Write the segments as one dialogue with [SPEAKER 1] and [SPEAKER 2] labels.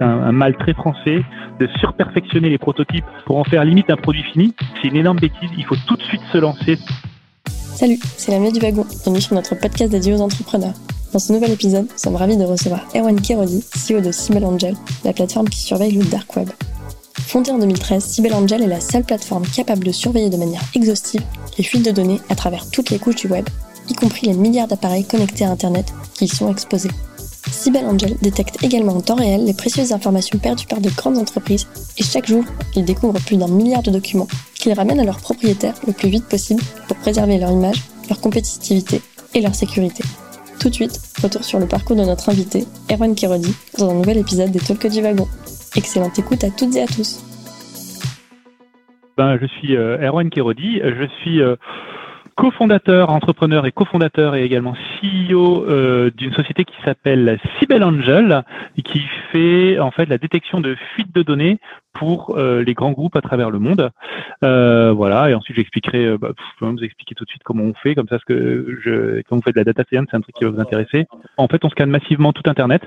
[SPEAKER 1] un, mal très français de surperfectionner les prototypes pour en faire limite un produit fini. C'est une énorme bêtise. Il faut tout de suite se lancer.
[SPEAKER 2] Salut, c'est la du wagon. Bienvenue sur notre podcast dédié aux entrepreneurs. Dans ce nouvel épisode, nous sommes ravis de recevoir Erwan Kerodi, CEO de Sibel Angel, la plateforme qui surveille le dark web. Fondée en 2013, Sibel Angel est la seule plateforme capable de surveiller de manière exhaustive les fuites de données à travers toutes les couches du web, y compris les milliards d'appareils connectés à Internet qui y sont exposés. Cybel Angel détecte également en temps réel les précieuses informations perdues par de grandes entreprises et chaque jour, il découvre plus d'un milliard de documents qu'ils ramènent à leurs propriétaires le plus vite possible pour préserver leur image, leur compétitivité et leur sécurité. Tout de suite, retour sur le parcours de notre invité, Erwan Kirodi, dans un nouvel épisode des Talks du Wagon. Excellente écoute à toutes et à tous.
[SPEAKER 1] Ben, je suis euh, Erwan Kirodi, je suis euh, cofondateur, entrepreneur et cofondateur et également CEO euh, d'une société qui s'appelle Cybel Angel et qui fait en fait la détection de fuites de données pour euh, les grands groupes à travers le monde. Euh, voilà, et ensuite j'expliquerai, euh, bah, je vais vous expliquer tout de suite comment on fait, comme ça, ce que je, quand vous faites de la data science, c'est un truc qui va vous intéresser. En fait, on scanne massivement tout Internet,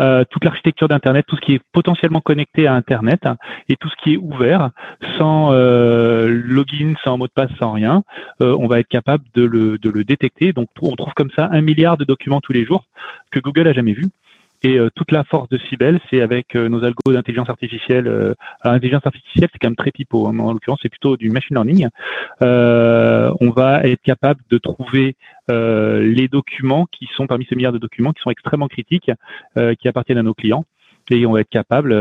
[SPEAKER 1] euh, toute l'architecture d'Internet, tout ce qui est potentiellement connecté à Internet et tout ce qui est ouvert, sans euh, login, sans mot de passe, sans rien. on va capable de le, de le détecter. Donc, on trouve comme ça un milliard de documents tous les jours que Google a jamais vu. Et euh, toute la force de Cybelle, c'est avec euh, nos algos d'intelligence artificielle. Euh, l'intelligence artificielle, c'est quand même très pipeau. Hein, en l'occurrence, c'est plutôt du machine learning. on va être capable de trouver les documents qui sont parmi ces milliards de documents qui sont extrêmement critiques, qui appartiennent à nos clients. Et on va être capable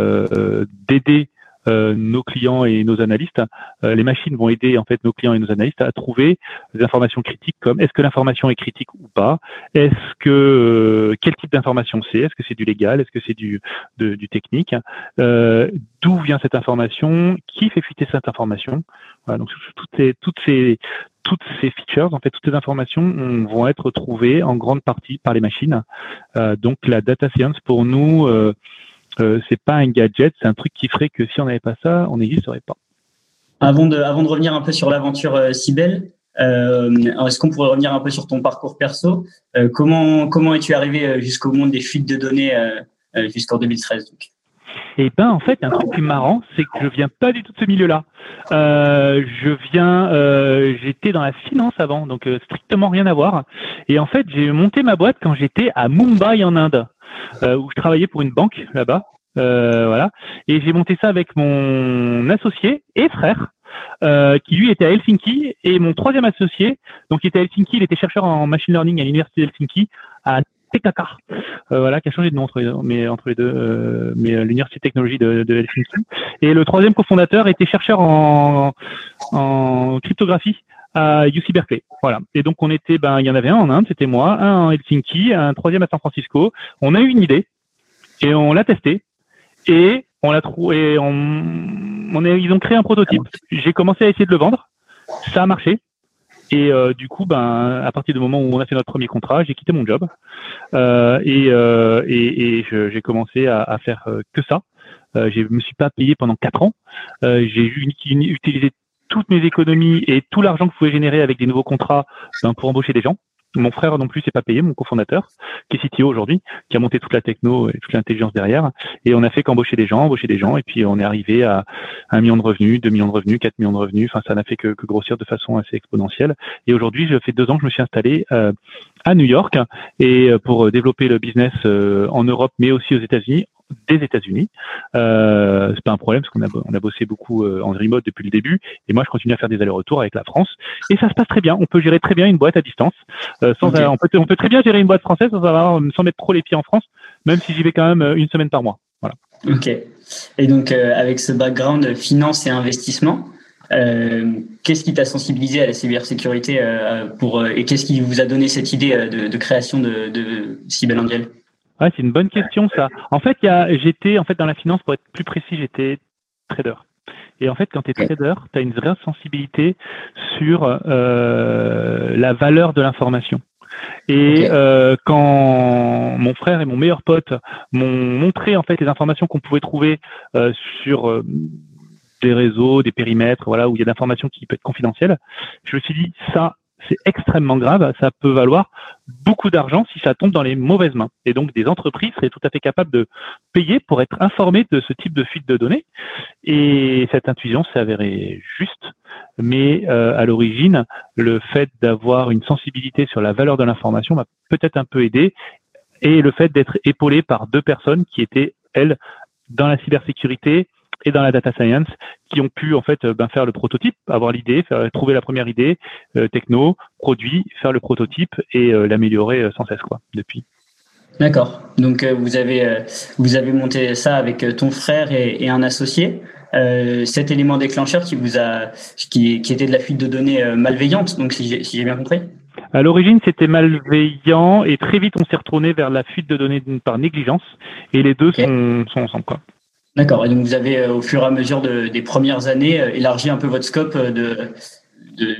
[SPEAKER 1] d'aider euh, nos clients et nos analystes. Euh, les machines vont aider en fait nos clients et nos analystes à trouver des informations critiques comme est-ce que l'information est critique ou pas, est-ce que euh, quel type d'information c'est, est-ce que c'est du légal, est-ce que c'est du du technique, d'où vient cette information, qui fait fuiter cette information? Voilà, donc toutes ces toutes ces toutes ces features, en fait, toutes ces informations vont être trouvées en grande partie par les machines. donc, la data science pour nous, euh, c'est pas un gadget, c'est un truc qui ferait que si on n'avait pas ça, on n'existerait pas.
[SPEAKER 3] Avant de, avant de revenir un peu sur l'aventure euh, Cybelle, euh, est-ce qu'on pourrait revenir un peu sur ton parcours perso? Euh, Comment comment es-tu arrivé jusqu'au monde des fuites de données jusqu'en 2013 donc?
[SPEAKER 1] Eh ben en fait, un truc plus marrant, c'est que je viens pas du tout de ce milieu-là. Euh, je viens, euh, j'étais dans la finance avant, donc strictement rien à voir. Et en fait, j'ai monté ma boîte quand j'étais à Mumbai en Inde. Euh, où je travaillais pour une banque là-bas. Euh, voilà. Et j'ai monté ça avec mon associé et frère. Euh, qui lui était à Helsinki et mon troisième associé, donc il était à Helsinki, il était chercheur en machine learning à l'université d'Helsinki à TKK, voilà, qui a changé de nom entre les deux, mais entre les deux, mais l'université de technologie de, de, Helsinki. Et le troisième cofondateur était chercheur en, en cryptographie à UC Berkeley. Voilà. Et donc on était, ben il y en avait un en Inde, c'était moi, un en Helsinki, un troisième à San Francisco. On a eu une idée et on l'a testé et on l'a trouvé. On, on ils ont créé un prototype. J'ai commencé à essayer de le vendre. Ça a marché. Et euh, du coup, ben, à partir du moment où on a fait notre premier contrat, j'ai quitté mon job euh, et, euh, et, et j'ai commencé à, à faire que ça. Je me suis pas payé pendant quatre ans. J'ai utilisé toutes mes économies et tout l'argent que je pouvais générer avec des nouveaux contrats ben, pour embaucher des gens. Mon frère non plus s'est pas payé, mon cofondateur, qui est CTO aujourd'hui, qui a monté toute la techno et toute l'intelligence derrière. Et on a fait qu'embaucher des gens, embaucher des gens, et puis on est arrivé à un million de revenus, deux millions de revenus, quatre millions de revenus. Enfin, ça n'a fait que, que, grossir de façon assez exponentielle. Et aujourd'hui, je fais deux ans que je me suis installé euh, à New York et euh, pour développer le business euh, en Europe, mais aussi aux États-Unis des États-Unis. Euh, c'est pas un problème parce qu'on a, on a bossé beaucoup euh, en remote depuis le début. Et moi, je continue à faire des allers-retours avec la France. Et ça se passe très bien. On peut gérer très bien une boîte à distance. Euh, sans, on, peut, on peut très bien gérer une boîte française sans, avoir, sans mettre trop les pieds en France, même si j'y vais quand même euh, une semaine par mois. Voilà.
[SPEAKER 3] Ok. Et donc, euh, avec ce background finance et investissement, euh, qu'est-ce qui t'a sensibilisé à la cybersécurité euh, pour, et qu'est-ce qui vous a donné cette idée de, de création de, de Angel
[SPEAKER 1] Ouais, c'est une bonne question ça. En fait, j'étais en fait dans la finance pour être plus précis, j'étais trader. Et en fait, quand tu es trader, tu as une vraie sensibilité sur euh, la valeur de l'information. Et euh, quand mon frère et mon meilleur pote m'ont montré en fait les informations qu'on pouvait trouver euh, sur euh, des réseaux, des périmètres, voilà, où il y a d'informations qui peuvent être confidentielles, je me suis dit ça, c'est extrêmement grave. Ça peut valoir beaucoup d'argent si ça tombe dans les mauvaises mains. Et donc, des entreprises seraient tout à fait capables de payer pour être informées de ce type de fuite de données. Et cette intuition s'est avérée juste. Mais euh, à l'origine, le fait d'avoir une sensibilité sur la valeur de l'information m'a peut-être un peu aidé. Et le fait d'être épaulé par deux personnes qui étaient, elles, dans la cybersécurité et dans la data science qui ont pu en fait euh, ben, faire le prototype, avoir l'idée, trouver la première idée euh, techno, produit, faire le prototype et euh, l'améliorer sans cesse quoi depuis.
[SPEAKER 3] D'accord. Donc vous avez vous avez monté ça avec ton frère et, un associé. cet élément déclencheur qui vous a qui, qui était de la fuite de données malveillante. Donc si j'ai bien compris?
[SPEAKER 1] À l'origine, c'était malveillant et très vite, on s'est retourné vers la fuite de données par négligence et les deux sont, sont ensemble. Quoi.
[SPEAKER 3] D'accord. Et donc vous avez, euh, au fur et à mesure des premières années, euh, élargi un peu votre scope euh, de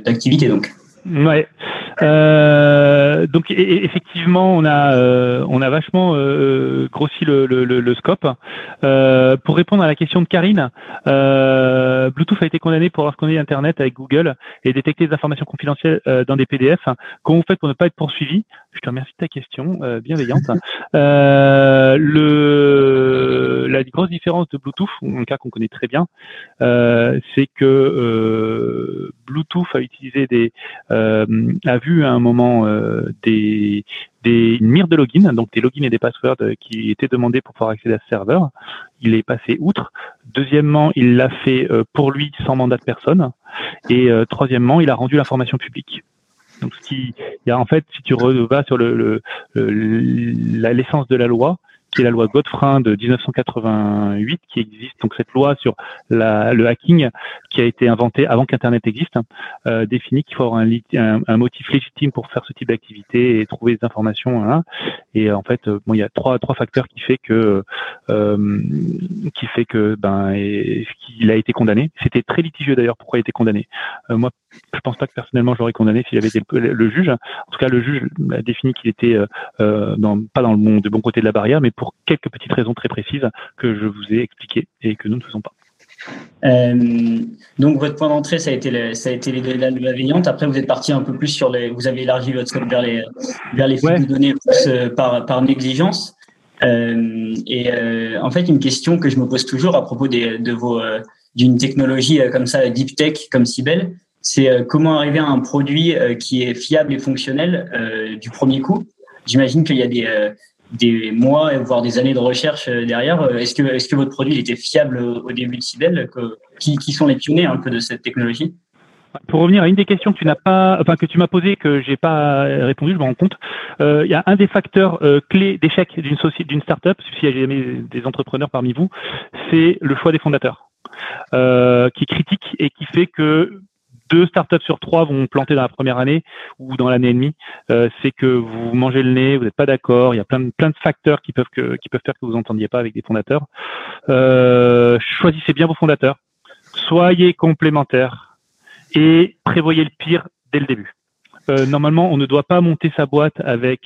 [SPEAKER 3] d'activité, donc.
[SPEAKER 1] Ouais. Euh, donc effectivement, on a euh, on a vachement euh, grossi le, le, le, scope. pour répondre à la question de Karine, Bluetooth a été condamné pour avoir connu Internet avec Google et détecter des informations confidentielles dans des PDF. Comment vous faites pour ne pas être poursuivi Je te remercie de ta question bienveillante. le la grosse différence de Bluetooth, un cas qu'on connaît très bien, c'est que Bluetooth a utilisé des a vu à un moment euh, des, des, mire de login, donc des logins et des passwords qui étaient demandés pour pouvoir accéder à ce serveur. Il est passé outre. Deuxièmement, il l'a fait euh, pour lui sans mandat de personne. Et euh, troisièmement, il a rendu l'information publique. Donc, ce qui, il y a en fait, si tu vas sur le, l'essence de la loi, qui la loi Godfrein de 1988, qui existe. Donc cette loi sur la, le hacking, qui a été inventée avant qu'Internet existe, euh, définit qu'il faut avoir un, un, motif légitime pour faire ce type d'activité et trouver des informations. Hein. Et en fait, bon, il y a trois trois facteurs qui fait que euh, qui fait que ben qu'il a été condamné. C'était très litigieux d'ailleurs pourquoi il a été condamné. Euh, je pense pas que personnellement j'aurais condamné s'il avait été le, le, juge. En tout cas, le juge a défini qu'il était euh, euh dans, pas dans le bon, de bon côté de la barrière, mais pour quelques petites raisons très précises que je vous ai expliquées et que nous ne faisons pas.
[SPEAKER 3] Euh, donc votre point d'entrée, ça a été ça a été les données malveillantes. Après, vous êtes parti un peu plus sur les, vous avez élargi votre scope vers les vers les de données euh, par par négligence. Euh, et en fait, une question que je me pose toujours à propos des, de vos d'une technologie comme ça, deep tech comme Cybelle, c'est comment arriver à un produit qui est fiable et fonctionnel du premier coup. J'imagine qu'il y a des des mois, voire des années de recherche euh, derrière. Euh, est-ce que, est-ce que votre produit était fiable au début de Cybelle qui, qui sont les pionniers un peu de cette technologie?
[SPEAKER 1] Pour revenir à une des questions que tu n'as pas, enfin que tu m'as posées que j'ai pas répondu, je me rends compte. Euh, il y a un des facteurs clés d'échec d'une société, d'une start-up, s'il y a des entrepreneurs parmi vous, c'est le choix des fondateurs, qui est critique et qui fait que deux startups sur trois vont planter dans la première année ou dans l'année et demie, euh, c'est que vous mangez le nez, vous n'êtes pas d'accord, il y a plein de, plein de facteurs qui peuvent, que, qui peuvent faire que vous n'entendiez pas avec des fondateurs. Euh, choisissez bien vos fondateurs, soyez complémentaires et prévoyez le pire dès le début. Euh, normalement, on ne doit pas monter sa boîte avec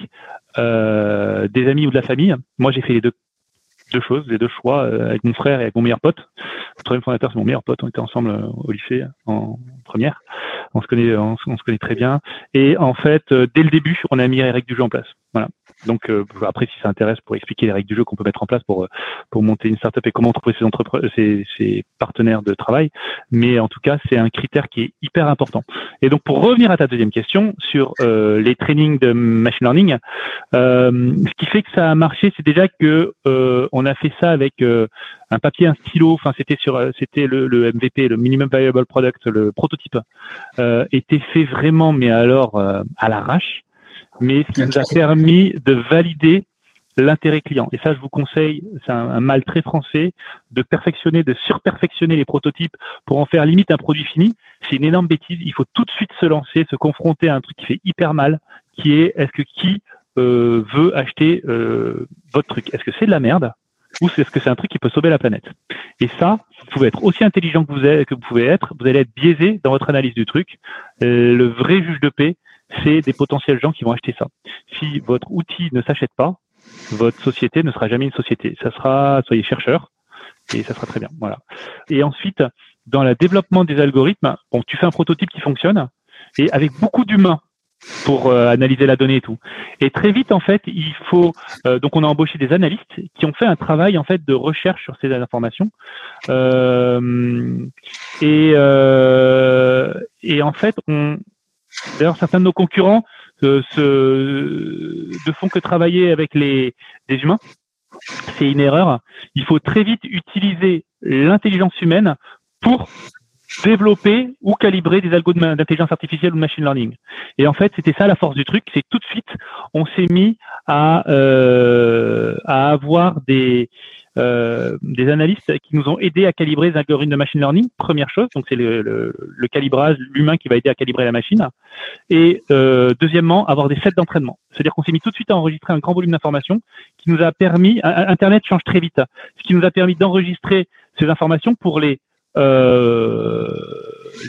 [SPEAKER 1] des amis ou de la famille. Moi, j'ai fait les deux deux choses, les deux choix euh, avec mon frère et avec mon meilleur pote. Le troisième fondateur, c'est mon meilleur pote. On était ensemble euh, au lycée en première. On se connaît, on, se connaît très bien. Et en fait, euh, dès le début, on a mis les règles du jeu en place. Voilà. Donc euh, après, si ça intéresse, pour expliquer les règles du jeu qu'on peut mettre en place pour pour monter une startup et comment trouver ses, ses, ses partenaires de travail. Mais en tout cas, c'est un critère qui est hyper important. Et donc pour revenir à ta deuxième question sur euh, les trainings de machine learning, euh, ce qui fait que ça a marché, c'est déjà que euh, on a fait ça avec euh, un papier, un stylo. Enfin, c'était sur, c'était le, le, MVP, le minimum viable product, le prototype, était fait vraiment, mais alors à l'arrache mais ce qui nous a permis de valider l'intérêt client. Et ça, je vous conseille, c'est un, mal très français, de perfectionner, de surperfectionner les prototypes pour en faire limite un produit fini. C'est une énorme bêtise. Il faut tout de suite se lancer, se confronter à un truc qui fait hyper mal, qui est est-ce que qui euh, veut acheter euh, votre truc? Est-ce que c'est de la merde? Ou est-ce que c'est un truc qui peut sauver la planète? Et ça, vous pouvez être aussi intelligent que vous, êtes, que vous pouvez être, vous allez être biaisé dans votre analyse du truc. Euh, le vrai juge de paix, c'est des potentiels gens qui vont acheter ça. Si votre outil ne s'achète pas, votre société ne sera jamais une société. Ça sera, soyez chercheur, et ça sera très bien. Voilà. Et ensuite, dans le développement des algorithmes, bon, tu fais un prototype qui fonctionne, et avec beaucoup d'humains pour euh, analyser la donnée et tout. Et très vite, en fait, il faut euh, donc on a embauché des analystes qui ont fait un travail en fait de recherche sur ces informations. Euh, et et en fait, on d'ailleurs certains de nos concurrents se, ne font que travailler avec les des humains. C'est une erreur. Il faut très vite utiliser l'intelligence humaine pour développer ou calibrer des algorithmes d'intelligence artificielle ou de machine learning. Et en fait, c'était ça la force du truc, c'est tout de suite, on s'est mis à, euh, à avoir des, euh, des analystes qui nous ont aidés à calibrer les algorithmes de machine learning. Première chose, donc c'est le, le, le, calibrage, l'humain qui va aider à calibrer la machine. Et euh, deuxièmement, avoir des sets d'entraînement. C'est-à-dire qu'on s'est mis tout de suite à enregistrer un grand volume d'informations qui nous a permis, Internet change très vite, ce qui nous a permis d'enregistrer ces informations pour les euh,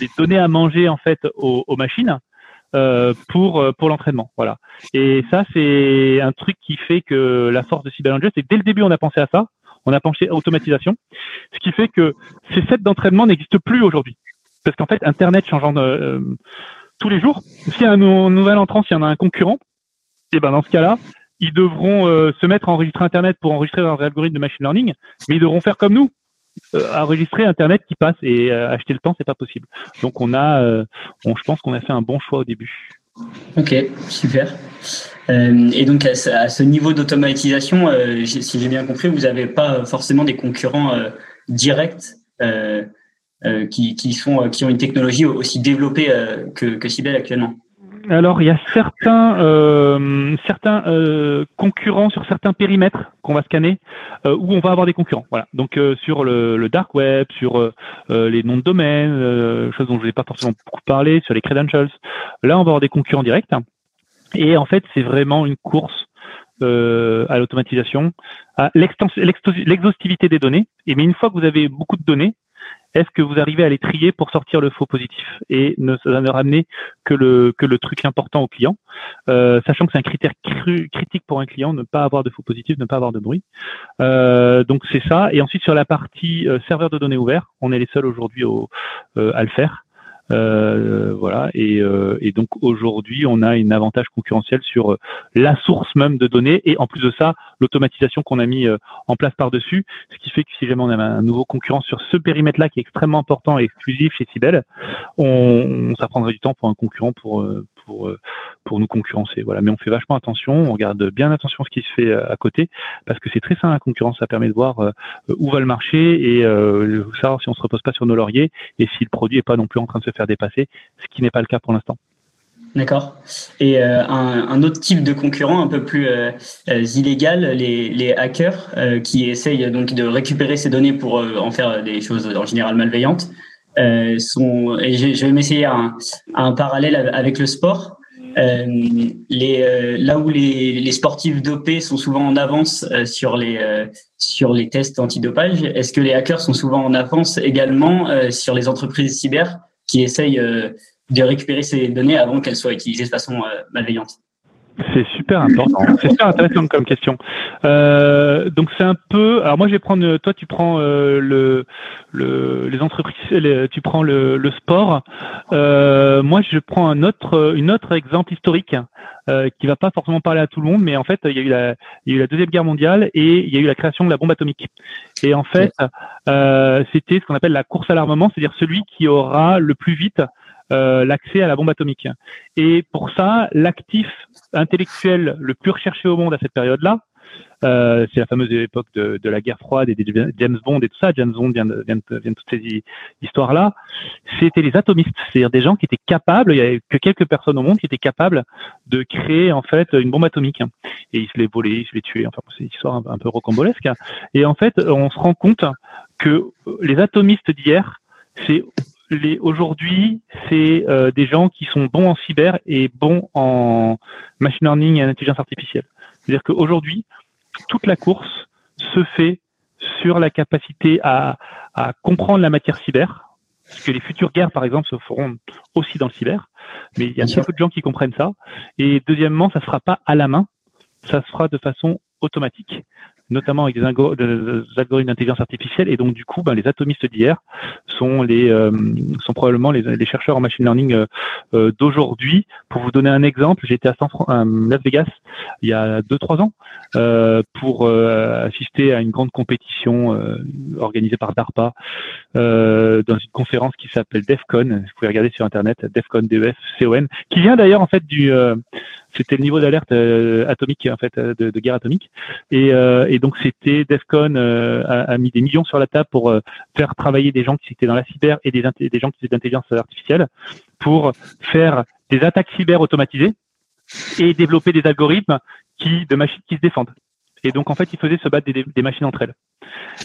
[SPEAKER 1] les donner à manger en fait aux, aux machines euh, pour pour l'entraînement. Voilà. Et ça c'est un truc qui fait que la force de CyberAngel, c'est dès le début on a pensé à ça, on a pensé à automatisation, ce qui fait que ces sets d'entraînement n'existent plus aujourd'hui parce qu'en fait Internet changeant euh, tous les jours. S'il y a un, nouvel entrant, s'il y en a un concurrent, et eh ben dans ce cas-là, ils devront euh, se mettre à enregistrer Internet pour enregistrer leurs algorithmes de machine learning, mais ils devront faire comme nous, euh, enregistrer Internet qui passe et euh, acheter le temps, c'est pas possible. Donc on a, euh, je pense qu'on a fait un bon choix au début.
[SPEAKER 3] Ok, super. Et donc à ce, niveau d'automatisation, si j'ai bien compris, vous n'avez pas forcément des concurrents directs qui, sont, qui ont une technologie aussi développée que, que actuellement
[SPEAKER 1] alors, il y a certains, euh, certains euh, concurrents sur certains périmètres qu'on va scanner euh, où on va avoir des concurrents. Voilà. Donc sur le, dark web, sur les noms de domaine, choses dont je n'ai pas forcément beaucoup parlé, sur les credentials. Là, on va avoir des concurrents directs. Et en fait, c'est vraiment une course à l'automatisation, à l'exhaustivité des données. Et mais une fois que vous avez beaucoup de données, est-ce que vous arrivez à les trier pour sortir le faux positif et ne, ne ramener que le, que le truc important au client, euh, sachant que c'est un critère critique pour un client, ne pas avoir de faux positif, ne pas avoir de bruit. Euh, donc c'est ça. Et ensuite sur la partie euh, serveur de données ouvert, on est les seuls aujourd'hui à le faire. Euh, voilà. Et, euh, et donc aujourd'hui, on a un avantage concurrentiel sur euh, la source même de données et en plus de ça, l'automatisation qu'on a mis en place par-dessus, ce qui fait que si jamais on a un nouveau concurrent sur ce périmètre-là qui est extrêmement important et exclusif chez Cybelle, on, ça prendrait du temps pour un concurrent pour pour pour nous concurrencer. Voilà. Mais on fait vachement attention, on regarde bien attention à ce qui se fait à côté parce que c'est très sain la concurrence, ça permet de voir où va le marché et savoir si on se repose pas sur nos lauriers et si le produit est pas non plus en train de se faire dépasser, ce qui n'est pas le cas pour l'instant.
[SPEAKER 3] D'accord. Et euh, un, autre type de concurrent un peu plus euh, euh, illégal, les, hackers qui essayent donc de récupérer ces données pour en faire des choses en général malveillantes. et je, vais m'essayer un, un, parallèle avec le sport. Les, là où les, les sportifs dopés sont souvent en avance sur les sur les tests antidopage, est-ce que les hackers sont souvent en avance également sur les entreprises cyber qui essayent euh, de récupérer ces données avant qu'elles soient utilisées de façon euh, malveillante?
[SPEAKER 1] C'est super important. C'est super intéressant comme question. Euh, donc c'est un peu. Alors moi je vais prendre. Toi tu prends le, le, les entreprises. tu prends le, le sport. moi je prends un autre une autre exemple historique euh, qui va pas forcément parler à tout le monde, mais en fait il y a eu la il y a eu la deuxième guerre mondiale et il y a eu la création de la bombe atomique. Et en fait euh, c'était ce qu'on appelle la course à l'armement, c'est-à-dire celui qui aura le plus vite euh, l'accès à la bombe atomique. Et pour ça, l'actif intellectuel le plus recherché au monde à cette période-là, euh, c'est la fameuse époque de, de, la guerre froide et des James Bond et tout ça. James Bond vient de, vient de, vient de toutes ces histoires-là. C'était les atomistes, c'est-à-dire des gens qui étaient capables, il y avait que quelques personnes au monde qui étaient capables de créer en fait une bombe atomique. Et ils se les volaient, ils se les tuaient. Enfin, c'est une histoire un, un peu rocambolesque. Et en fait, on se rend compte que les atomistes d'hier, c'est aujourd'hui, c'est euh, des gens qui sont bons en cyber et bons en machine learning et en intelligence artificielle. C'est-à-dire qu'aujourd'hui, toute la course se fait sur la capacité à, à comprendre la matière cyber, parce que les futures guerres, par exemple, se feront aussi dans le cyber, mais il y a très peu de gens qui comprennent ça. Et deuxièmement, ça ne sera pas à la main, ça se fera de façon automatique. Notamment avec des, algorithmes d'intelligence artificielle. Et donc, du coup, ben, les atomistes d'hier sont, euh, sont probablement les, les, chercheurs en machine learning euh, euh, d'aujourd'hui. Pour vous donner un exemple, j'étais à, à Las Vegas il y a 2-3 ans pour assister à une grande compétition organisée par DARPA dans une conférence qui s'appelle DEFCON. Vous pouvez regarder sur Internet, DEFCON, D-E-F-C-O-N, qui vient d'ailleurs en fait du c'était le niveau d'alerte euh, atomique en fait de, de guerre atomique. Et, euh, et donc c'était Defcon euh, a, mis des millions sur la table pour faire travailler des gens qui étaient dans la cyber et des, des gens qui étaient d'intelligence artificielle pour faire des attaques cyber automatisées et développer des algorithmes qui de machines qui se défendent et donc en fait, ils faisaient se battre des, des machines entre elles.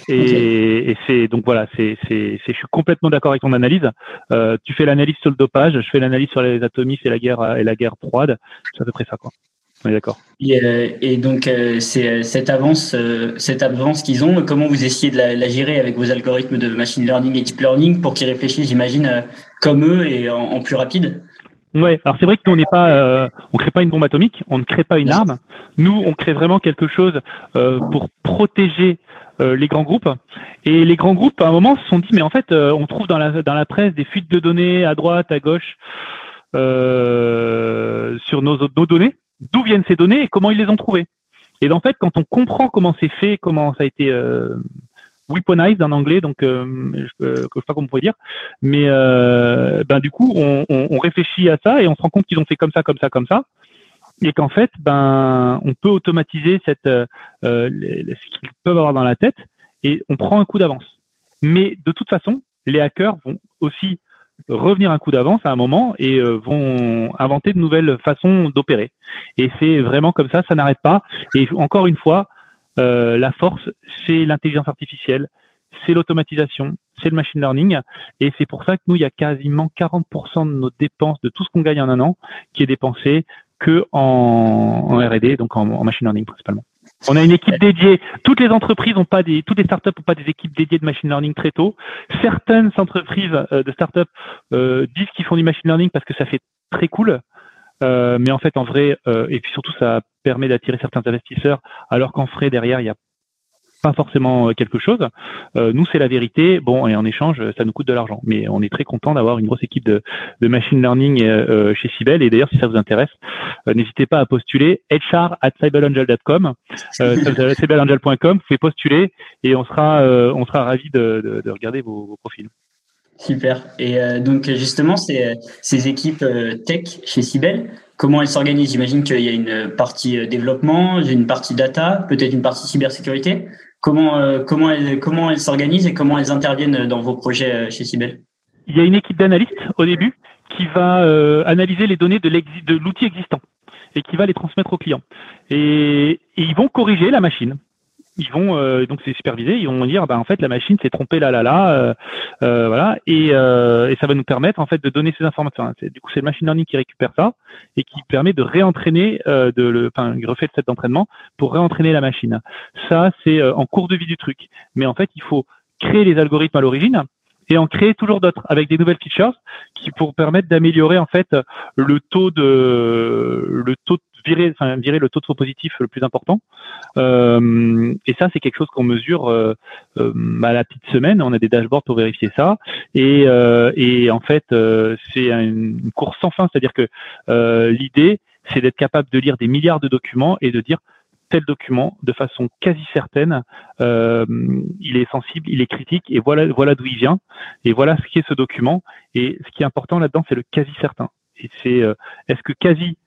[SPEAKER 1] Et, et c'est donc voilà, c'est, c'est, je suis complètement d'accord avec ton analyse. Euh, tu fais l'analyse sur le dopage, je fais l'analyse sur les atomistes et la guerre et la guerre froide. C'est à peu près ça, quoi. On est d'accord.
[SPEAKER 3] Et, euh, et, donc euh, c'est euh, cette avance, cette avance qu'ils ont. Comment vous essayez de la, la, gérer avec vos algorithmes de machine learning et deep learning pour qu'ils réfléchissent, j'imagine, comme eux et en, en plus rapide?
[SPEAKER 1] Ouais, alors c'est vrai que nous on n'est pas, euh, on crée pas une bombe atomique, on ne crée pas une arme. Nous, on crée vraiment quelque chose euh, pour protéger euh, les grands groupes. Et les grands groupes, à un moment, se sont dit, mais en fait, euh, on trouve dans la dans la presse des fuites de données à droite, à gauche euh, sur nos, nos données. D'où viennent ces données et comment ils les ont trouvées? Et en fait, quand on comprend comment c'est fait, comment ça a été weaponized en anglais, donc euh, je, ne sais pas comment on pourrait dire, mais euh, ben du coup on, on, on, réfléchit à ça et on se rend compte qu'ils ont fait comme ça, comme ça, comme ça, et qu'en fait ben on peut automatiser cette euh, ce qu'ils peuvent avoir dans la tête et on prend un coup d'avance. Mais de toute façon, les hackers vont aussi revenir un coup d'avance à un moment et euh, vont inventer de nouvelles façons d'opérer. Et c'est vraiment comme ça, ça n'arrête pas. Et encore une fois, euh, la force, c'est l'intelligence artificielle, c'est l'automatisation, c'est le machine learning. Et c'est pour ça que nous, il y a quasiment 40% de nos dépenses, de tout ce qu'on gagne en un an, qui est dépensé que en, R&D, donc en, machine learning principalement. On a une équipe dédiée. Toutes les entreprises n'ont pas des, toutes les startups n'ont pas des équipes dédiées de machine learning très tôt. Certaines entreprises euh, de startups euh, disent qu'ils font du machine learning parce que ça fait très cool. Euh, mais en fait, en vrai, euh, et puis surtout, ça permet d'attirer certains investisseurs, alors qu'en frais derrière, il n'y a pas forcément euh, quelque chose. nous, c'est la vérité. Bon, et en échange, ça nous coûte de l'argent. Mais on est très content d'avoir une grosse équipe de, de machine learning chez Cybele. Et d'ailleurs, si ça vous intéresse, n'hésitez pas à postuler hr at cyberangel.com, cyberangel.com, vous pouvez postuler et on sera, on sera ravis de, de, de regarder vos, vos profils.
[SPEAKER 3] Super. Et euh, donc justement, ces, ces équipes euh, tech chez Cybelle, comment elles s'organisent? J'imagine qu'il y a une partie euh, développement, une partie data, peut-être une partie cybersécurité. Comment comment elles comment elles s'organisent et comment elles interviennent dans vos projets chez Cybelle
[SPEAKER 1] Il y a une équipe d'analystes au début qui va analyser les données de l'outil existant et qui va les transmettre aux clients. Et, et ils vont corriger la machine ils vont euh, donc c'est supervisé, ils vont dire bah en fait la machine s'est trompée là là là, euh, euh, voilà et, et, ça va nous permettre en fait de donner ces informations. Du coup c'est le machine learning qui récupère ça et qui permet de réentraîner de le, enfin refait le set d'entraînement pour réentraîner la machine. Ça c'est en cours de vie du truc, mais en fait il faut créer les algorithmes à l'origine et en créer toujours d'autres avec des nouvelles features qui pour permettre d'améliorer en fait le taux de le taux de virer, enfin, virer le taux de faux positif le plus important. Euh, et ça, c'est quelque chose qu'on mesure euh, euh, à la petite semaine. On a des dashboards pour vérifier ça. Et, et en fait, c'est une course sans fin. C'est-à-dire que l'idée, c'est d'être capable de lire des milliards de documents et de dire tel document de façon quasi certaine, euh, il est sensible, il est critique, et voilà, voilà d'où il vient, et voilà ce qui est ce document. Et ce qui est important là-dedans, c'est le quasi certain. Et c'est, est-ce que quasi,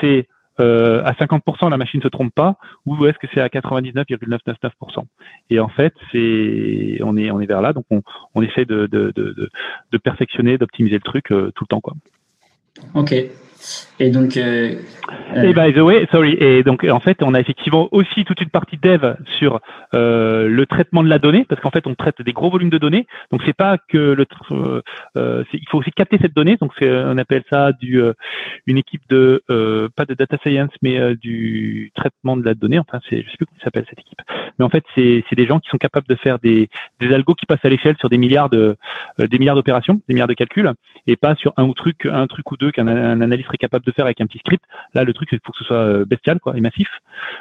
[SPEAKER 1] c'est euh, à 50% la machine ne se trompe pas ou est-ce que c'est à 99,999% Et en fait, c'est on est on est vers là, donc on, on essaie de, de, de, de perfectionner, d'optimiser le truc euh, tout le temps quoi.
[SPEAKER 3] Ok. Et donc. Euh,
[SPEAKER 1] et by the way, sorry. Et donc, en fait, on a effectivement aussi toute une partie dev sur euh, le traitement de la donnée, parce qu'en fait, on traite des gros volumes de données. Donc, c'est pas que le, euh, euh il faut aussi capter cette donnée. Donc, on appelle ça du euh, une équipe de pas de data science, mais du traitement de la donnée. Enfin, c'est je sais plus comment s'appelle cette équipe. Mais en fait, c'est c'est des gens qui sont capables de faire des des algos qui passent à l'échelle sur des milliards de des milliards d'opérations, des milliards de calculs, et pas sur un ou truc un truc ou deux qu'un analyste capable de faire avec un petit script. Là, le truc, c'est faut que ce soit euh, bestial, quoi, et massif.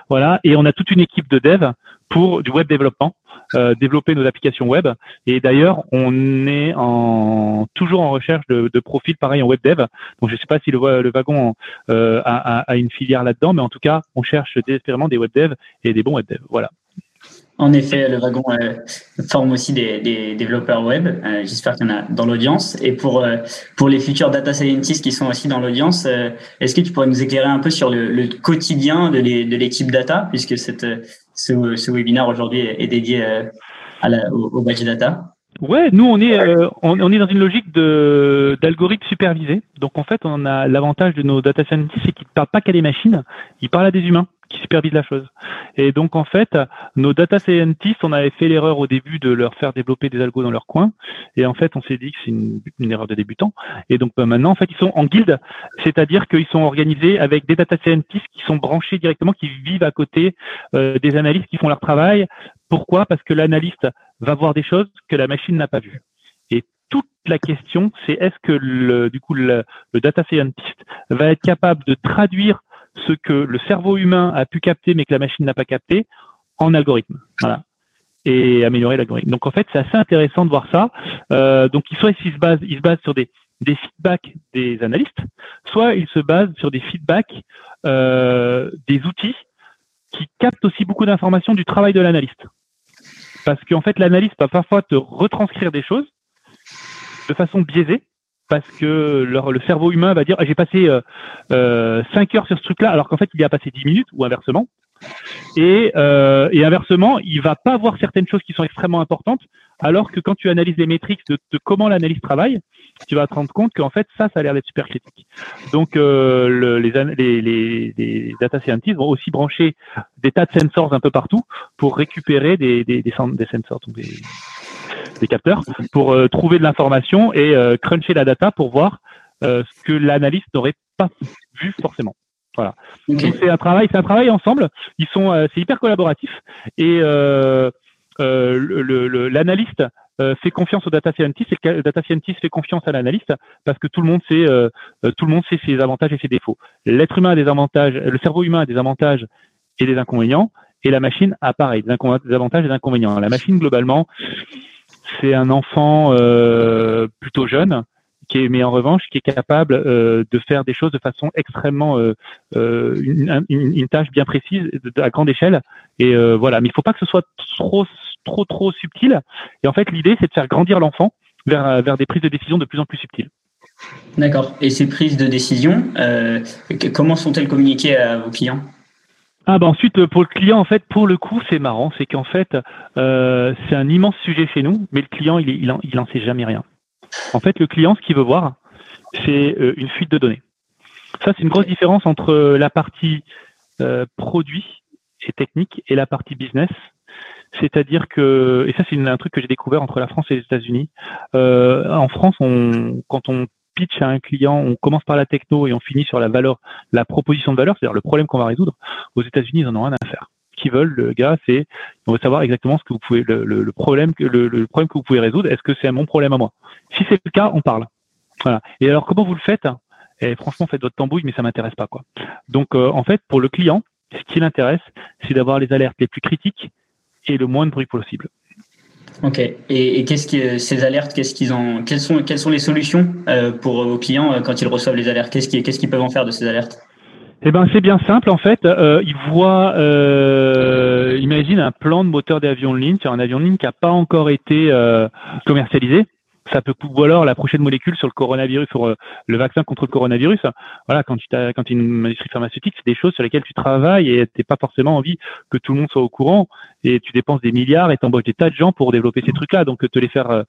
[SPEAKER 1] Voilà. Et on a toute une équipe de dev pour du web développement, euh, développer nos applications web. Et d'ailleurs, on est en, toujours en recherche de, profils pareil en web dev. Donc, je ne sais pas si le, le wagon euh, a, a, une filière là-dedans, mais en tout cas, on cherche désespérément des web devs et des bons web devs. Voilà.
[SPEAKER 3] En effet, le wagon euh, forme aussi des, des développeurs web. Euh, J'espère qu'il y en a dans l'audience. Et pour euh, pour les futurs data scientists qui sont aussi dans l'audience, euh, est-ce que tu pourrais nous éclairer un peu sur le, le quotidien de l'équipe data, puisque cette, ce, ce webinaire aujourd'hui est, dédié à la, au, au badge data?
[SPEAKER 1] Ouais, nous on est on, on, est dans une logique de d'algorithme supervisé. Donc en fait, on a l'avantage de nos data scientists, c'est qu'ils ne parlent pas qu'à des machines, ils parlent à des humains qui la chose. Et donc en fait, nos data scientists, on avait fait l'erreur au début de leur faire développer des algos dans leur coin, et en fait on s'est dit que c'est une, erreur de débutant. Et donc bah, maintenant en fait ils sont en guilde, c'est-à-dire qu'ils sont organisés avec des data scientists qui sont branchés directement, qui vivent à côté euh, des analystes qui font leur travail. Pourquoi? Parce que l'analyste va voir des choses que la machine n'a pas vues. Et toute la question, c'est est-ce que le, du coup le data scientist va être capable de traduire ce que le cerveau humain a pu capter mais que la machine n'a pas capté en algorithme. Voilà. Et améliorer l'algorithme. Donc en fait, c'est assez intéressant de voir ça. Euh, donc soit il se base, se sur des, des feedbacks des analystes, soit il se base sur des feedbacks euh, des outils qui captent aussi beaucoup d'informations du travail de l'analyste. Parce qu'en fait, l'analyste va parfois te retranscrire des choses de façon biaisée parce que le cerveau humain va dire ah, j'ai passé euh, euh, 5 heures sur ce truc-là alors qu'en fait il y a passé 10 minutes ou inversement. Et, euh, et, inversement, il va pas voir certaines choses qui sont extrêmement importantes, alors que quand tu analyses les métriques de, de comment l'analyse travaille, tu vas te rendre compte qu'en fait ça, ça a l'air d'être super critique. Donc euh, le, les, les, les, les, data scientists vont aussi brancher des tas de sensors un peu partout pour récupérer des, des, des, sensors, des capteurs, pour euh, trouver de l'information et euh, cruncher la data pour voir euh, ce que l'analyste n'aurait pas vu forcément. Voilà. Donc c'est un travail, c'est un travail ensemble. Ils sont, c'est hyper collaboratif et l'analyste fait confiance au data scientist et le data scientist fait confiance à l'analyste parce que tout le monde sait, tout le monde sait ses avantages et ses défauts. L'être humain a des avantages, le cerveau humain a des avantages et des inconvénients et la machine a pareil, des avantages et des inconvénients. La machine globalement, c'est un enfant euh, plutôt jeune, qui est, mais en revanche, qui est capable euh, de faire des choses de façon extrêmement euh, une, tâche bien précise à grande échelle. Et voilà, mais il faut pas que ce soit trop trop trop subtil. Et en fait, l'idée, c'est de faire grandir l'enfant vers vers des prises de décision de plus en plus subtiles.
[SPEAKER 3] D'accord. Et ces prises de décision, comment sont-elles communiquées à vos clients?
[SPEAKER 1] Ah bah ensuite pour le client en fait pour le coup c'est marrant c'est qu'en fait euh, c'est un immense sujet chez nous mais le client il, il, en, il en sait jamais rien. En fait le client ce qu'il veut voir c'est euh, une fuite de données. Ça c'est une grosse différence entre la partie euh, produit et technique et la partie business. C'est-à-dire que et ça c'est un truc que j'ai découvert entre la France et les États-Unis. Euh, en France on quand on pitch à un client, on commence par la techno et on finit sur la valeur, la proposition de valeur, c'est-à-dire le problème qu'on va résoudre. Aux États-Unis, ils en ont rien à faire. Ce qu'ils veulent, le gars, c'est on veut savoir exactement ce que vous pouvez, le, le, problème le, le, problème que vous pouvez résoudre. Est-ce que c'est mon problème à moi? Si c'est le cas, on parle. Voilà. Et alors, comment vous le faites? Et eh, franchement, faites votre tambouille, mais ça m'intéresse pas, quoi. Donc, euh, en fait, pour le client, ce qui l'intéresse, c'est d'avoir les alertes les plus critiques et le moins de bruit possible.
[SPEAKER 3] Ok. Et, et qu'est-ce que ces alertes, qu'est-ce qu'ils ont, quelles sont, quelles sont les solutions euh, pour vos clients euh, quand ils reçoivent les alertes? Qu'est-ce qu'ils, qu'est-ce qu'ils peuvent en faire de ces alertes?
[SPEAKER 1] Eh ben c'est bien simple en fait. Euh, ils voient, euh, imagine un plan de moteur d'avion de ligne sur un avion de ligne qui n'a pas encore été euh, commercialisé ça peut ou alors la prochaine molécule sur le coronavirus, sur euh, le vaccin contre le coronavirus. Voilà, quand tu as, quand es une industrie pharmaceutique, c'est des choses sur lesquelles tu travailles et t'es pas forcément envie que tout le monde soit au courant et tu dépenses des milliards et t'embauches des tas de gens pour développer ces trucs-là. Donc te les faire euh,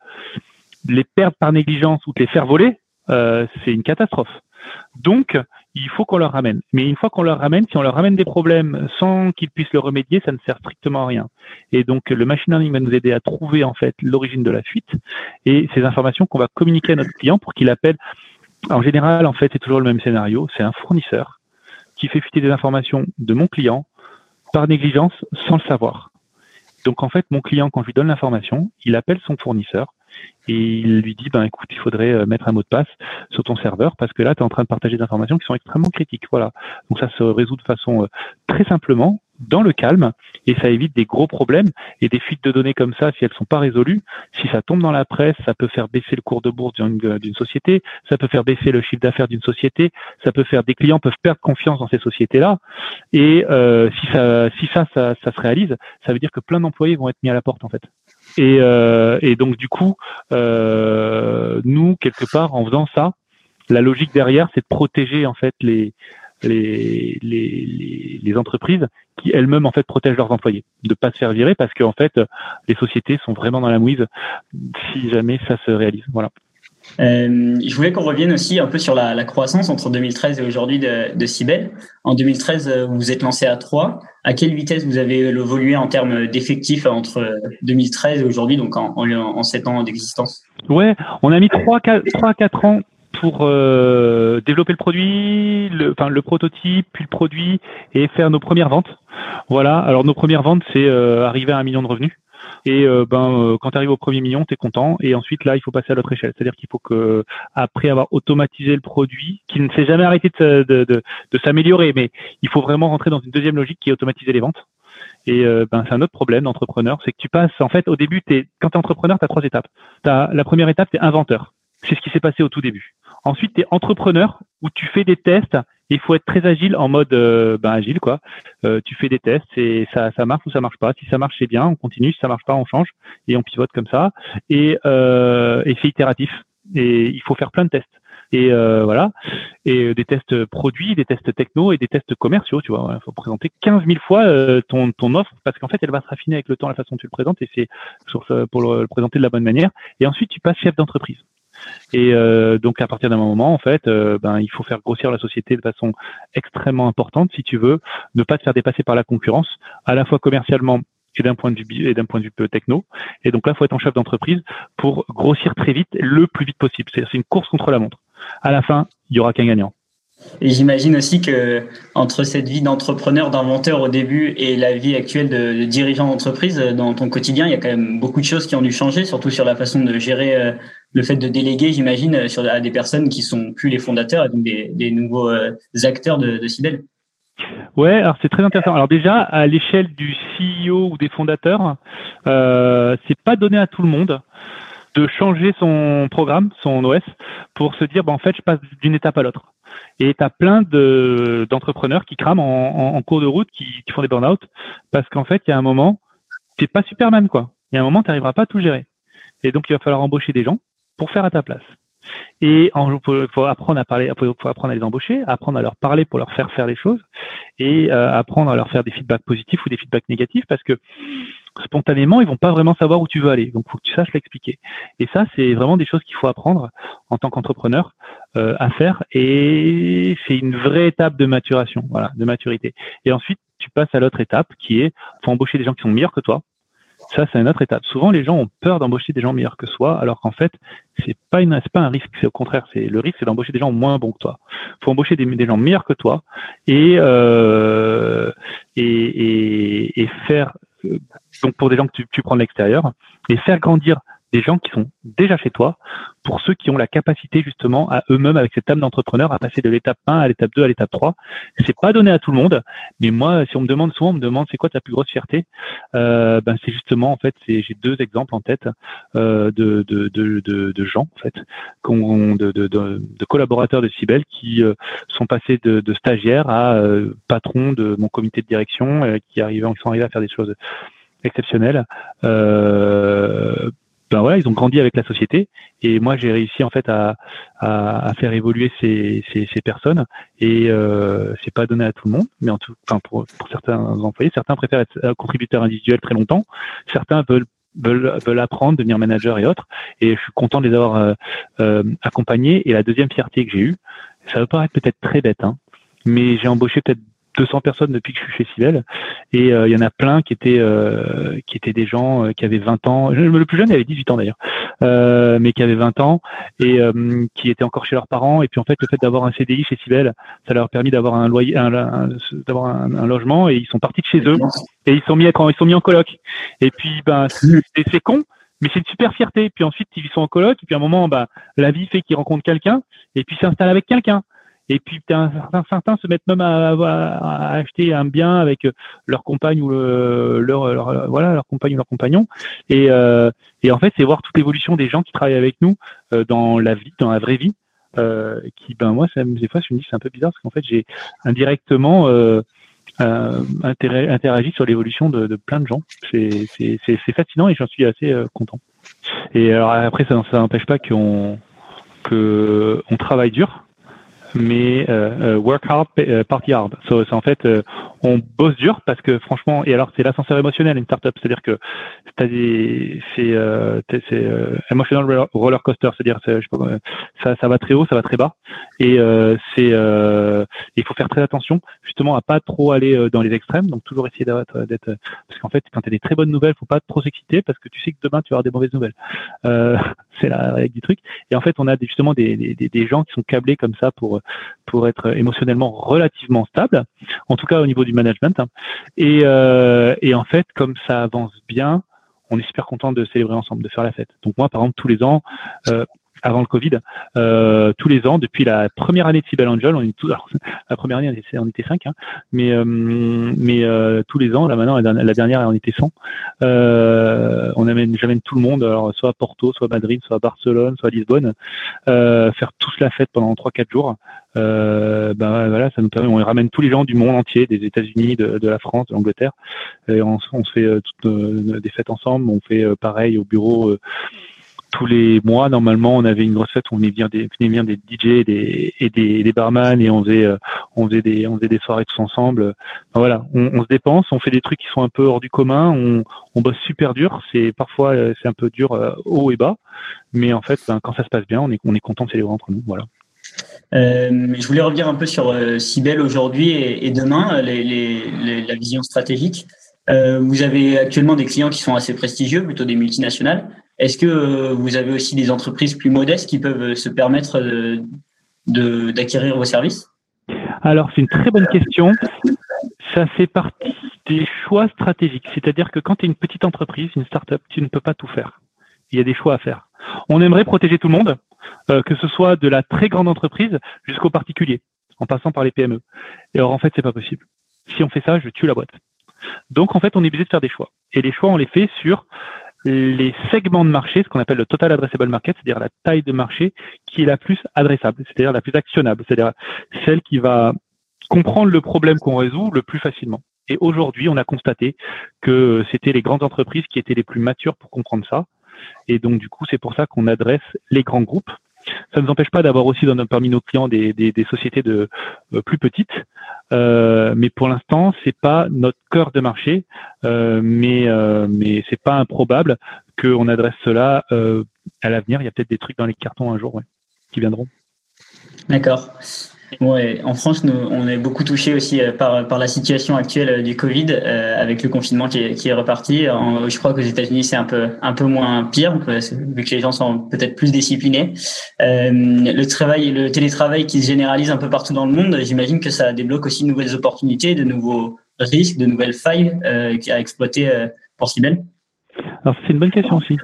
[SPEAKER 1] les perdre par négligence ou te les faire voler, euh, c'est une catastrophe. Donc, il faut qu'on leur ramène. Mais une fois qu'on leur ramène, si on leur ramène des problèmes sans qu'ils puissent le remédier, ça ne sert strictement à rien. Et donc, le machine learning va nous aider à trouver en fait l'origine de la fuite et ces informations qu'on va communiquer à notre client pour qu'il appelle. En général, en fait, c'est toujours le même scénario. C'est un fournisseur qui fait fuiter des informations de mon client par négligence sans le savoir. Donc, en fait, mon client, quand je lui donne l'information, il appelle son fournisseur et il lui dit ben écoute il faudrait euh, mettre un mot de passe sur ton serveur parce que là tu es en train de partager des informations qui sont extrêmement critiques voilà donc ça se résout de façon euh, très simplement dans le calme et ça évite des gros problèmes et des fuites de données comme ça si elles sont pas résolues. Si ça tombe dans la presse, ça peut faire baisser le cours de bourse d'une société, ça peut faire baisser le chiffre d'affaires d'une société, ça peut faire des clients peuvent perdre confiance dans ces sociétés-là et euh, si ça si ça, ça se réalise, ça veut dire que plein d'employés vont être mis à la porte en fait. Et, euh, et donc du coup, euh, nous quelque part en faisant ça, la logique derrière, c'est de protéger en fait les les, les, les, entreprises qui elles-mêmes en fait protègent leurs employés, de pas se faire virer parce qu'en fait les sociétés sont vraiment dans la mouise si jamais ça se réalise. Voilà.
[SPEAKER 3] Euh, je voulais qu'on revienne aussi un peu sur la, la croissance entre 2013 et aujourd'hui de, de. En 2013, vous vous êtes lancé à 3. À quelle vitesse vous avez évolué en termes d'effectifs entre 2013 et aujourd'hui, donc en, en, en 7 ans d'existence?
[SPEAKER 1] Ouais, on a mis 3 à 4 ans pour euh, développer le produit, le, enfin le prototype, puis le produit et faire nos premières ventes. Voilà. Alors nos premières ventes, c'est euh, arriver à un million de revenus. Et euh, ben quand tu arrives au premier million, tu es content. Et ensuite là, il faut passer à l'autre échelle. C'est-à-dire qu'il faut que après avoir automatisé le produit, qui ne s'est jamais arrêté de, de, de, s'améliorer, mais il faut vraiment rentrer dans une deuxième logique qui est automatiser les ventes. Et ben, c'est un autre problème d'entrepreneur, c'est que tu passes, en fait, au début, es, quand tu es entrepreneur, tu as trois étapes. As, la première étape, tu es inventeur. C'est ce qui s'est passé au tout début. Ensuite, tu es entrepreneur où tu fais des tests. Il faut être très agile en mode euh, ben, agile quoi. Euh, tu fais des tests et ça, marche ou ça marche pas. Si ça marche c'est bien, on continue. Si ça marche pas, on change et on pivote comme ça. Et, euh, c'est itératif. Et il faut faire plein de tests. Et voilà. Et des tests produits, des tests techno et des tests commerciaux. Tu vois, il faut présenter 15 000 fois ton, ton offre parce qu'en fait elle va se raffiner avec le temps la façon dont tu le présentes et c'est pour le présenter de la bonne manière. Et ensuite tu passes chef d'entreprise. Et euh, donc à partir d'un moment, en fait, euh, ben il faut faire grossir la société de façon extrêmement importante si tu veux ne pas te faire dépasser par la concurrence, à la fois commercialement et d'un point de vue et d'un point de vue techno. Et donc là, il faut être en chef d'entreprise pour grossir très vite, le plus vite possible. C'est une course contre la montre. À la fin, il y aura qu'un gagnant.
[SPEAKER 3] Et j'imagine aussi que entre cette vie d'entrepreneur, d'inventeur au début et la vie actuelle de, dirigeant d'entreprise, dans ton quotidien, il y a quand même beaucoup de choses qui ont dû changer, surtout sur la façon de gérer euh, le fait de déléguer, j'imagine, euh, sur à des personnes qui sont plus les fondateurs et donc des, nouveaux euh, acteurs de, de Cybelle.
[SPEAKER 1] Ouais, alors c'est très intéressant. Alors déjà, à l'échelle du CEO ou des fondateurs, euh, c'est pas donné à tout le monde de changer son programme, son OS, pour se dire, bah, en fait, je passe d'une étape à l'autre. Et tu as plein de, d'entrepreneurs qui crament en, cours de route, qui, qui font des burn-out, parce qu'en fait, il y a un moment, t'es pas Superman, quoi. Il y a un moment, tu n'arriveras pas à tout gérer. Et donc, il va falloir embaucher des gens pour faire à ta place. Et il faut, apprendre à parler, apprendre à les embaucher, apprendre à leur parler pour leur faire faire les choses, et euh, apprendre à leur faire des feedbacks positifs ou des feedbacks négatifs, parce que spontanément, ils vont pas vraiment savoir où tu veux aller. Donc, faut que tu saches l'expliquer. Et ça, c'est vraiment des choses qu'il faut apprendre en tant qu'entrepreneur euh, à faire. Et c'est une vraie étape de maturation, voilà, de maturité. Et ensuite, tu passes à l'autre étape, qui est, faut embaucher des gens qui sont meilleurs que toi, ça, c'est une autre étape. Souvent, les gens ont peur d'embaucher des gens meilleurs que soi, alors qu'en fait, c'est pas une, pas un risque. C'est au contraire, c'est le risque, c'est d'embaucher des gens moins bons que toi. Faut embaucher des, gens meilleurs que toi et euh, et, faire euh, donc pour des gens que tu, tu prends de l'extérieur et faire grandir des gens qui sont déjà chez toi, pour ceux qui ont la capacité justement à eux-mêmes, avec cette âme d'entrepreneur, à passer de l'étape 1 à l'étape 2 à l'étape 3. C'est pas donné à tout le monde, mais moi, si on me demande souvent, on me demande c'est quoi ta plus grosse fierté, euh, ben c'est justement en fait, j'ai deux exemples en tête euh, de, de, de, de, gens en fait, de, de, de, collaborateurs de Cybelle qui euh, sont passés de, de stagiaires à euh, patron de mon comité de direction, euh, qui arrivaient, ils sont arrivés à faire des choses exceptionnelles. Euh, ben voilà, ils ont grandi avec la société et moi j'ai réussi en fait à, à, à faire évoluer ces, ces, ces personnes et euh, c'est pas donné à tout le monde, mais en tout, enfin pour, pour certains employés, certains préfèrent être euh, contributeurs individuels très longtemps, certains veulent veulent, veulent apprendre, devenir manager et autres. Et je suis content de les avoir euh, euh, accompagnés. Et la deuxième fierté que j'ai eue, ça va paraître peut-être très bête, hein, mais j'ai embauché peut-être 200 personnes depuis que je suis chez Civil et euh, il y en a plein qui étaient euh, qui étaient des gens euh, qui avaient 20 ans. Le plus jeune il avait 18 ans d'ailleurs. Mais qui avaient 20 ans et qui étaient encore chez leurs parents. Et puis en fait le fait d'avoir un CDI chez Civil ça leur a permis d'avoir un loyer un, un, d'avoir un, logement et ils sont partis de chez eux et ils sont mis ils sont mis en coloc. Et puis ben c'est con mais c'est une super fierté. Puis ensuite, ils sont en coloc, et puis à un moment, bah, la vie fait qu'ils rencontrent quelqu'un, et puis s'installent avec quelqu'un. Et puis certains, se mettent même à, acheter un bien avec leur compagne ou leur, voilà leur compagne ou leur compagnon. Et, et en fait, c'est voir toute l'évolution des gens qui travaillent avec nous dans la vie, dans la vraie vie. qui ben moi ça, des fois je me dis c'est un peu bizarre parce qu'en fait j'ai indirectement euh, interagi sur l'évolution de, plein de gens. C'est fascinant et j'en suis assez euh, content. Et alors après, ça n'empêche pas qu'on que on travaille dur, mais euh, euh, work hard, euh, party hard. So, en fait, on bosse dur parce que franchement, et alors c'est l'ascenseur émotionnel une startup, c'est-à-dire que c'est c'est emotional roller coaster, c'est-à-dire ça, ça va très haut, ça va très bas, et c'est il faut faire très attention justement à pas trop aller dans les extrêmes, donc toujours essayer d'être parce qu'en fait, quand tu as des très bonnes nouvelles, faut pas trop s'exciter parce que tu sais que demain tu vas avoir des mauvaises nouvelles. c'est la règle du truc. Et en fait, on a justement des, des, des gens qui sont câblés comme ça pour pour être émotionnellement relativement stable, en tout cas au niveau du management. Et, euh, et en fait, comme ça avance bien, on est super content de célébrer ensemble, de faire la fête. Donc moi, par exemple, tous les ans, euh, avant le Covid, euh, tous les ans, depuis la première année de Cybel Angel, on est tout, la première année on était, 5, hein, mais euh, mais euh, tous les ans, là maintenant la, dernière on était 100. Euh, on amène, j'amène tout le monde, alors soit à Porto, soit à Madrid, soit à Barcelone, soit à Lisbonne, euh, faire tous la fête pendant 3-4 jours. Euh, ben voilà, ça nous permet, on ramène tous les gens du monde entier, des États-Unis, de, de, la France, de l'Angleterre, et on, on se fait toutes des fêtes ensemble. On fait pareil au bureau tous les mois, normalement, on avait une grosse fête où on venait bien des, bien des DJ et des, et des, des barman et on faisait, euh, on faisait des, on faisait des soirées tous ensemble. voilà, on, on, se dépense, on fait des trucs qui sont un peu hors du commun, on, on bosse super dur. C'est parfois euh, c'est un peu dur euh, haut et bas, mais en fait, ben, quand ça se passe bien, on est, on est content de célébrer entre nous. Voilà.
[SPEAKER 3] Euh, je voulais revenir un peu sur euh, Cybelle aujourd'hui et, et, demain, les, les, la vision stratégique. Vous avez actuellement des clients qui sont assez prestigieux, plutôt des multinationales. Est-ce que vous avez aussi des entreprises plus modestes qui peuvent se permettre de, d'acquérir vos services?
[SPEAKER 1] Alors, c'est une très bonne question. Ça fait partie des choix stratégiques. C'est-à-dire que quand tu es une petite entreprise, une start-up, tu ne peux pas tout faire. Il y a des choix à faire. On aimerait protéger tout le monde, euh, que ce soit de la très grande entreprise jusqu'au particulier, en passant par les PME. Et alors, en fait, c'est pas possible. Si on fait ça, je tue la boîte. Donc, en fait, on est obligé de faire des choix. Et les choix, on les fait sur les segments de marché, ce qu'on appelle le total addressable market, c'est-à-dire la taille de marché qui est la plus adressable, c'est-à-dire la plus actionnable, c'est-à-dire celle qui va comprendre le problème qu'on résout le plus facilement. Et aujourd'hui, on a constaté que c'était les grandes entreprises qui étaient les plus matures pour comprendre ça. Et donc, du coup, c'est pour ça qu'on adresse les grands groupes ça ne nous empêche pas d'avoir aussi parmi nos clients des, sociétés de euh, plus petites, euh, mais pour l'instant c'est pas notre cœur de marché, euh, mais mais c'est pas improbable qu'on adresse cela à l'avenir. Il y a peut-être des trucs dans les cartons un jour qui viendront.
[SPEAKER 3] D'accord. Ouais, en France, nous, on est beaucoup touché aussi euh, par, par la situation actuelle euh, du Covid, euh, avec le confinement qui est, qui est reparti. je crois qu'aux États-Unis, c'est un peu, un peu moins pire, vu que les gens sont peut-être plus disciplinés. Euh, le travail, le télétravail qui se généralise un peu partout dans le monde, j'imagine que ça débloque aussi de nouvelles opportunités, de nouveaux risques, de nouvelles failles euh, à exploiter pour Cybelle.
[SPEAKER 1] Alors c'est une bonne question aussi.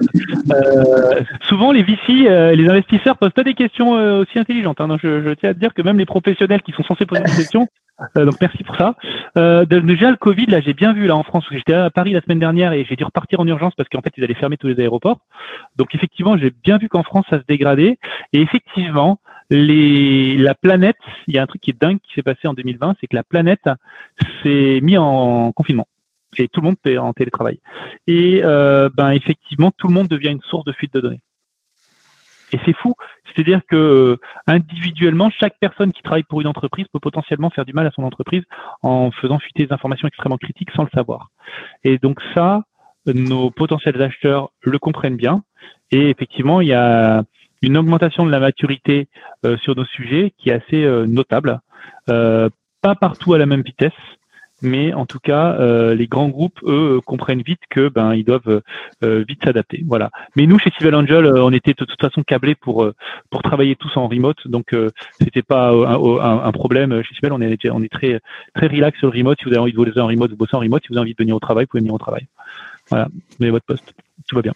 [SPEAKER 1] Euh, souvent les VC, euh, les investisseurs posent pas des questions euh, aussi intelligentes. Hein. je, tiens à dire que même les professionnels qui sont censés poser des questions, euh, donc merci pour ça. déjà le Covid, là j'ai bien vu là en France, j'étais à Paris la semaine dernière et j'ai dû repartir en urgence parce qu'en fait ils allaient fermer tous les aéroports. Donc effectivement j'ai bien vu qu'en France ça se dégradait et effectivement les, la planète, il y a un truc qui est dingue qui s'est passé en 2020, c'est que la planète s'est mise en confinement et tout le monde est en télétravail. Et euh, ben effectivement, tout le monde devient une source de fuite de données. Et c'est fou, c'est-à-dire que euh, individuellement, chaque personne qui travaille pour une entreprise peut potentiellement faire du mal à son entreprise en faisant fuiter des informations extrêmement critiques sans le savoir. Et donc ça, nos potentiels acheteurs le comprennent bien. Et effectivement, il y a une augmentation de la maturité euh, sur nos sujets qui est assez notable. pas partout à la même vitesse, mais en tout cas, euh, les grands groupes, eux, comprennent vite que ben ils doivent euh, vite s'adapter. Voilà. Mais nous, chez Civil Angel, euh, on était de toute façon câblés pour pour travailler tous en remote, donc c'était pas un, un, problème chez Civil. On est on est très très relax sur le remote. Si vous avez envie de bosser en remote, vous bossez en remote. Si vous avez envie de venir au travail, vous pouvez venir au travail. Voilà. Vous avez votre poste. Tout va bien.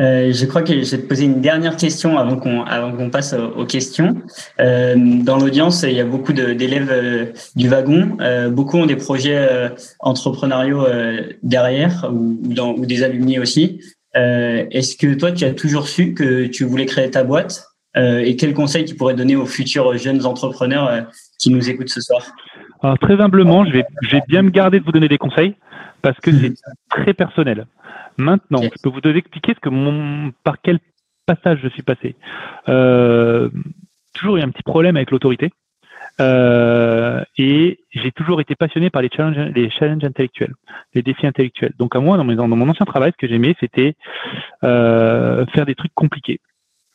[SPEAKER 3] Euh, je crois que je vais te poser une dernière question avant qu'on avant qu'on passe aux, questions. Euh, dans l'audience, il y a beaucoup d'élèves euh, du wagon. Euh, beaucoup ont des projets entrepreneuriaux derrière ou, dans, ou des alumni aussi. Est-ce que toi, tu as toujours su que tu voulais créer ta boîte? Et quels conseils tu pourrais donner aux futurs jeunes entrepreneurs qui nous écoutent ce soir?
[SPEAKER 1] Alors, Très humblement, je vais, je vais bien me garder de vous donner des conseils parce que c'est très personnel. Maintenant, je peux vous expliquer ce que mon, par quel passage je suis passé. Euh, toujours eu un petit problème avec l'autorité. Euh, et j'ai toujours été passionné par les challenges, les challenges intellectuels, les défis intellectuels. Donc à moi, dans, dans mon ancien travail, ce que j'aimais, c'était euh, faire des trucs compliqués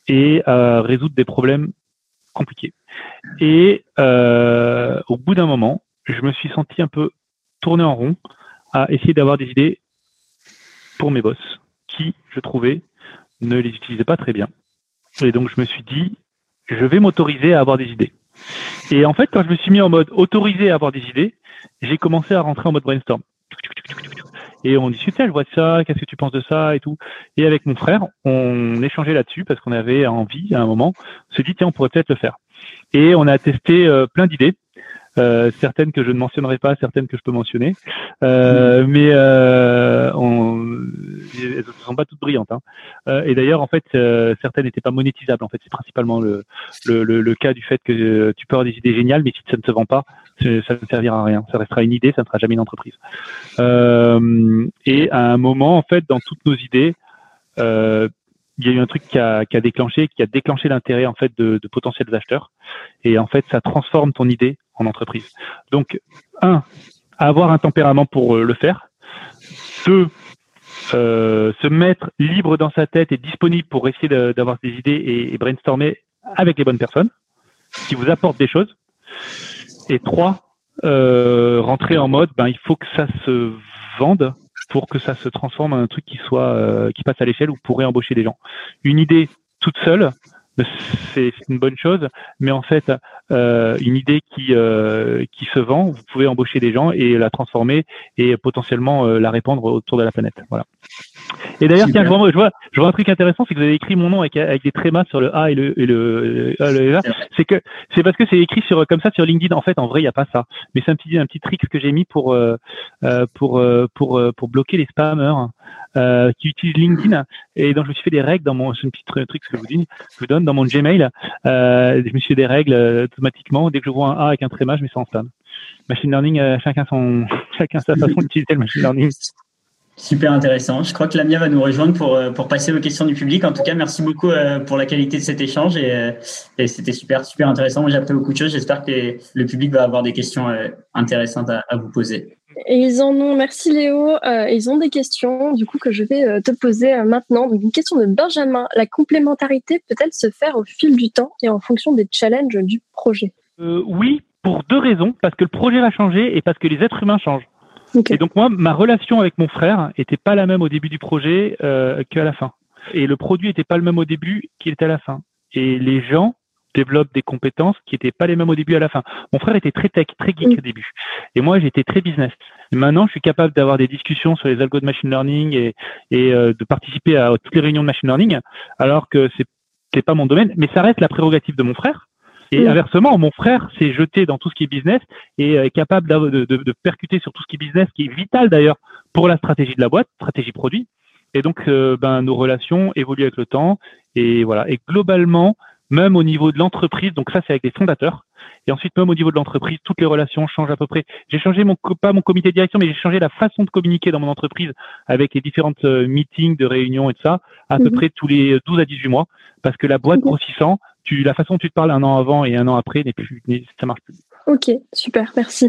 [SPEAKER 1] et euh, résoudre des problèmes compliqués. Et euh, au bout d'un moment, je me suis senti un peu tourné en rond à essayer d'avoir des idées pour mes boss, qui, je trouvais, ne les utilisaient pas très bien. Et donc, je me suis dit, je vais m'autoriser à avoir des idées. Et en fait, quand je me suis mis en mode autorisé à avoir des idées, j'ai commencé à rentrer en mode brainstorm. Et on discutait, je vois ça, qu'est-ce que tu penses de ça et tout. Et avec mon frère, on échangeait là-dessus parce qu'on avait envie à un moment, on s'est dit, tiens, on pourrait peut-être le faire. Et on a testé euh, plein d'idées. Euh, certaines que je ne mentionnerai pas, certaines que je peux mentionner, euh, mais euh, on, elles ne sont pas toutes brillantes. Hein. Euh, et d'ailleurs, en fait, euh, certaines n'étaient pas monétisables. En fait, c'est principalement le, le, le, le, cas du fait que tu peux avoir des idées géniales, mais si ça ne se vend pas, ça ne servira à rien. Ça restera une idée, ça ne sera jamais une entreprise. et à un moment, en fait, dans toutes nos idées, il y a eu un truc qui a, qui a déclenché, qui a déclenché l'intérêt en fait de, de, potentiels acheteurs. Et en fait, ça transforme ton idée en entreprise. Donc, un, avoir un tempérament pour euh, le faire. Deux, euh, se mettre libre dans sa tête et disponible pour essayer d'avoir des idées et, brainstormer avec les bonnes personnes qui vous apportent des choses. Et trois, euh, rentrer en mode, ben il faut que ça se vende pour que ça se transforme en un truc qui soit euh, qui passe à l'échelle vous pourrez embaucher des gens. Une idée toute seule, c'est une bonne chose, mais en fait, euh, une idée qui euh, qui se vend, vous pouvez embaucher des gens et la transformer et potentiellement euh, la répandre autour de la planète. Voilà. Et d'ailleurs, tiens, je vois, je vois, je vois un truc intéressant, c'est que vous avez écrit mon nom avec, avec des trémas sur le A et le, et le, le C'est que c'est parce que c'est écrit sur comme ça sur LinkedIn. En fait, en vrai, il n'y a pas ça. Mais c'est un petit un petit trick que j'ai mis pour euh, euh pour euh, pour pour bloquer les spammers euh, qui utilisent LinkedIn. Et donc, je me suis fait des règles dans mon c'est un petit truc que je vous dis, je vous donne dans mon Gmail. Euh, je me suis fait des règles automatiquement. Dès que je vois un A avec un tréma, je mets ça en spam. Machine learning, chacun son chacun sa façon d'utiliser le machine learning.
[SPEAKER 3] Super intéressant. Je crois que Lamia va nous rejoindre pour, euh, pour passer aux questions du public. En tout cas, merci beaucoup euh, pour la qualité de cet échange et, euh, et c'était super, super intéressant. Moi, j'ai appris beaucoup de choses. J'espère que le public va avoir des questions intéressantes à, à vous poser.
[SPEAKER 2] Et ils en ont, merci Léo, euh, ils ont des questions du coup que je vais te poser maintenant. Donc une question de Benjamin, la complémentarité peut-elle se faire au fil du temps et en fonction des challenges du projet?
[SPEAKER 1] Euh, Oui, pour deux raisons, parce que le projet va changer et parce que les êtres humains changent. Okay. Et donc moi, ma relation avec mon frère était pas la même au début du projet euh, qu'à la fin. Et le produit était pas le même au début qu'il était à la fin. Et les gens développent des compétences qui étaient pas les mêmes au début à la fin. Mon frère était très tech, très geek au début. Et moi, j'étais très business. Et maintenant, je suis capable d'avoir des discussions sur les algos de machine learning et, et euh, de participer à toutes les réunions de machine learning, alors que c'est c'est pas mon domaine, mais ça reste la prérogative de mon frère. Et inversement, mon frère s'est jeté dans tout ce qui est business et est capable de, de, de, percuter sur tout ce qui est business, qui est vital d'ailleurs pour la stratégie de la boîte, stratégie produit. Et donc, euh, ben, nos relations évoluent avec le temps. Et voilà. Et globalement, même au niveau de l'entreprise, donc ça c'est avec des fondateurs. Et ensuite, même au niveau de l'entreprise, toutes les relations changent à peu près. J'ai changé mon pas mon comité de direction, mais j'ai changé la façon de communiquer dans mon entreprise avec les différentes euh, meetings, de réunions et de ça, à peu mhm. près tous les 12 à 18 mois, parce que la boîte grossissant, tu, la façon dont tu te parles un an avant et un an après n'est plus, ça marche plus.
[SPEAKER 2] Ok, super, merci.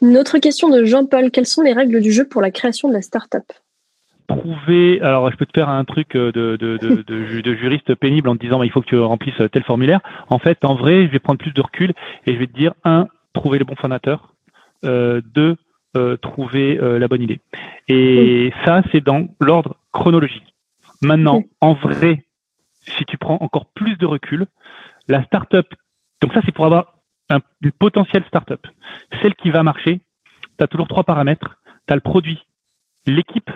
[SPEAKER 2] Une autre question de Jean-Paul. Quelles sont les règles du jeu pour la création de la startup?
[SPEAKER 1] Trouver, alors je peux te faire un truc de, de, de, de, juriste pénible en te disant bah, il faut que tu remplisses tel formulaire. En fait, en vrai, je vais prendre plus de recul et je vais te dire un, trouver le bon fondateur. Euh, deux, euh, trouver euh, la bonne idée. Et ça, c'est dans l'ordre chronologique. Maintenant, en vrai, si tu prends encore plus de recul, la startup, donc ça c'est pour avoir un, une potentielle startup, celle qui va marcher, tu as toujours trois paramètres, tu as le produit, l'équipe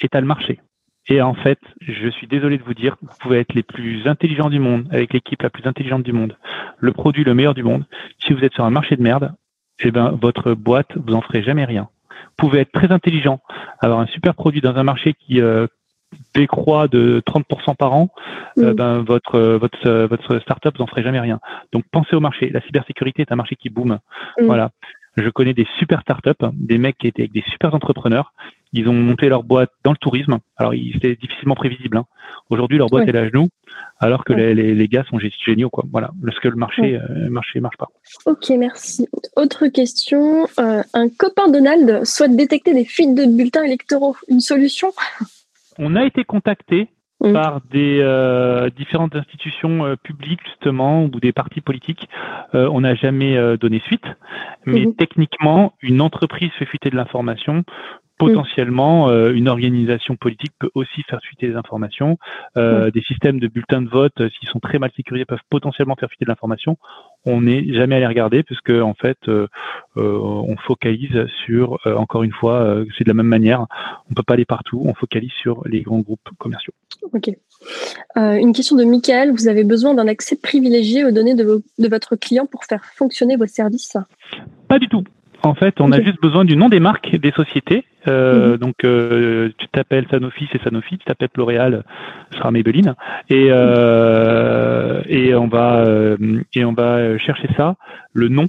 [SPEAKER 1] et tu as le marché. Et en fait, je suis désolé de vous dire, vous pouvez être les plus intelligents du monde, avec l'équipe la plus intelligente du monde, le produit le meilleur du monde. Si vous êtes sur un marché de merde, eh ben, votre boîte, vous en ferez jamais rien. Vous pouvez être très intelligent, avoir un super produit dans un marché qui euh, décroît de 30% par an, euh, ben, votre, votre, votre startup, vous en ferez jamais rien. Donc, pensez au marché. La cybersécurité est un marché qui boom. Voilà. Je connais des super startups, des mecs qui étaient avec des super entrepreneurs. Ils ont monté leur boîte dans le tourisme. Alors, c'était difficilement prévisible. Hein. Aujourd'hui, leur boîte est à genoux, alors que les, les, gars sont géniaux. Quoi. Voilà, parce que le marché, euh, marché marche pas.
[SPEAKER 2] Ok, merci. Autre question. Euh, un copain Donald souhaite détecter des fuites de bulletins électoraux. Une solution?
[SPEAKER 1] On a été contacté Mm. par des euh, différentes institutions euh, publiques justement ou des partis politiques. Euh, on n'a jamais donné suite, mais mm-hmm. techniquement, une entreprise fait fuiter de l'information potentiellement, euh, une organisation politique peut aussi faire fuiter des informations. Euh, des systèmes de bulletins de vote, euh, s'ils sont très mal sécurisés, peuvent potentiellement faire fuiter de l'information. On n'est jamais allé regarder puisque en fait, on focalise sur, encore une fois, c'est de la même manière. On peut pas aller partout. On focalise sur les grands groupes commerciaux.
[SPEAKER 2] Ok. une question de Michael. Vous avez besoin d'un accès privilégié aux données de, de votre client pour faire fonctionner vos services?
[SPEAKER 1] Pas du tout. En fait, on a juste besoin du nom des marques des sociétés. Euh, mhm. Donc, euh, tu t'appelles Sanofi, c'est Sanofi. Tu t'appelles L'Oréal, ce sera Maybelline. Et euh, et on va et on va chercher ça, le nom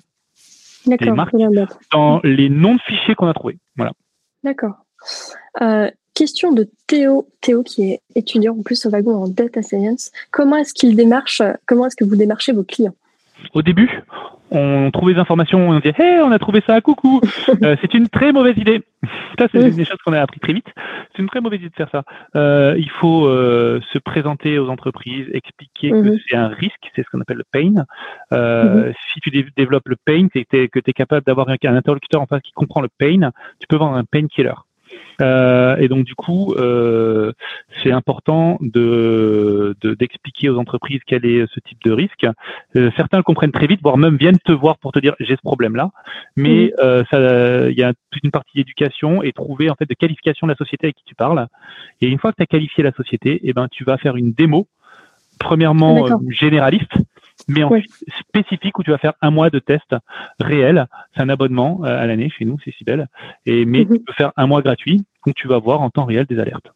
[SPEAKER 1] des marques dans les noms de fichiers qu'on a trouvés. Voilà.
[SPEAKER 2] D'accord. question de Théo, Théo qui est étudiant en plus au wagon en data science. Comment est-ce qu'il démarche Comment est-ce que vous démarchez vos clients?
[SPEAKER 1] Au début, on trouve des informations, on dit hey, on a trouvé ça, coucou. Euh, c'est une très mauvaise idée. Ça, c'est une des choses qu'on a appris très vite. C'est une très mauvaise idée de faire ça. Euh, il faut euh, se présenter aux entreprises, expliquer que mhm. c'est un risque, c'est ce qu'on appelle le pain. Mhm. Si tu développes le pain, et que tu es capable d'avoir un, un interlocuteur en face qui comprend le pain, tu peux vendre un pain killer. Euh, et donc du coup, euh, c'est important de d'expliquer aux entreprises quel est ce type de risque. Euh, certains le comprennent très vite, voire même viennent te voir pour te dire j'ai ce problème-là. Mais il y a toute une partie d'éducation et trouver en fait de qualification de la société avec qui tu parles. Et une fois que tu as qualifié la société, eh ben tu vas faire une démo. Premièrement généraliste, mais en spécifique où tu vas faire un mois de test réel. C'est un abonnement à l'année chez nous, c'est si belle. Et mais mhm. tu peux faire un mois gratuit donc tu vas voir en temps réel des alertes.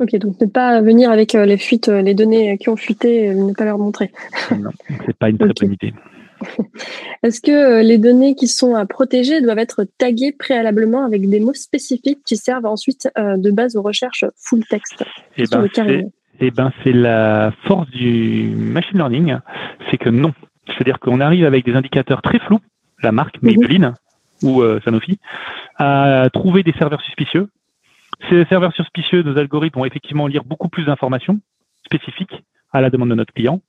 [SPEAKER 2] Ok, donc ne pas venir avec euh, les fuites, euh, les données qui ont fuité, euh, ne pas leur montrer.
[SPEAKER 1] non, c'est pas une très bonne idée.
[SPEAKER 2] Est-ce que les données qui sont à protéger doivent être taguées préalablement avec des mots spécifiques qui servent ensuite de base aux recherches full text
[SPEAKER 1] Eh ben, c'est eh ben, la force du machine learning, c'est que non. C'est-à-dire qu'on arrive avec des indicateurs très flous, la marque mhm. Maybelline ou Sanofi, à trouver des serveurs suspicieux ces serveurs suspicieux, nos algorithmes vont effectivement lire beaucoup plus d'informations spécifiques à la demande de notre client.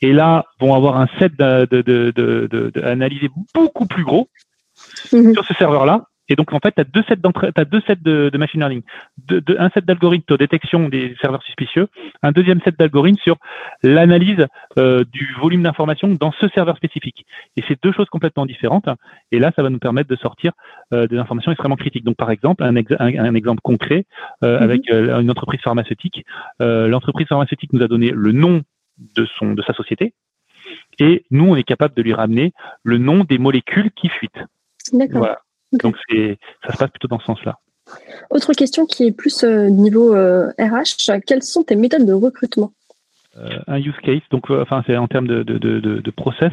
[SPEAKER 1] Et là, vont avoir un set d'analyser beaucoup plus gros mhm. sur ce serveur-là et donc, en fait, tu as deux sets, as deux sets de, de, machine learning. De, un set d'algorithmes de détection des serveurs suspicieux, un deuxième set d'algorithmes sur l'analyse euh, du volume d'informations dans ce serveur spécifique. Et c'est deux choses complètement différentes. Et là, ça va nous permettre de sortir euh, des informations extrêmement critiques. Donc, par exemple, un, un, exemple concret euh, mm-hmm. avec une entreprise pharmaceutique. L'entreprise pharmaceutique nous a donné le nom de, son, de sa société. Et nous, on est capable de lui ramener le nom des molécules qui fuitent.
[SPEAKER 2] D'accord. Voilà.
[SPEAKER 1] Donc ça se passe plutôt dans ce sens-là.
[SPEAKER 2] Autre question qui est plus euh, niveau RH, euh, quelles sont tes méthodes de recrutement?
[SPEAKER 1] Euh, un use case, donc enfin c'est en termes de, de, de, process.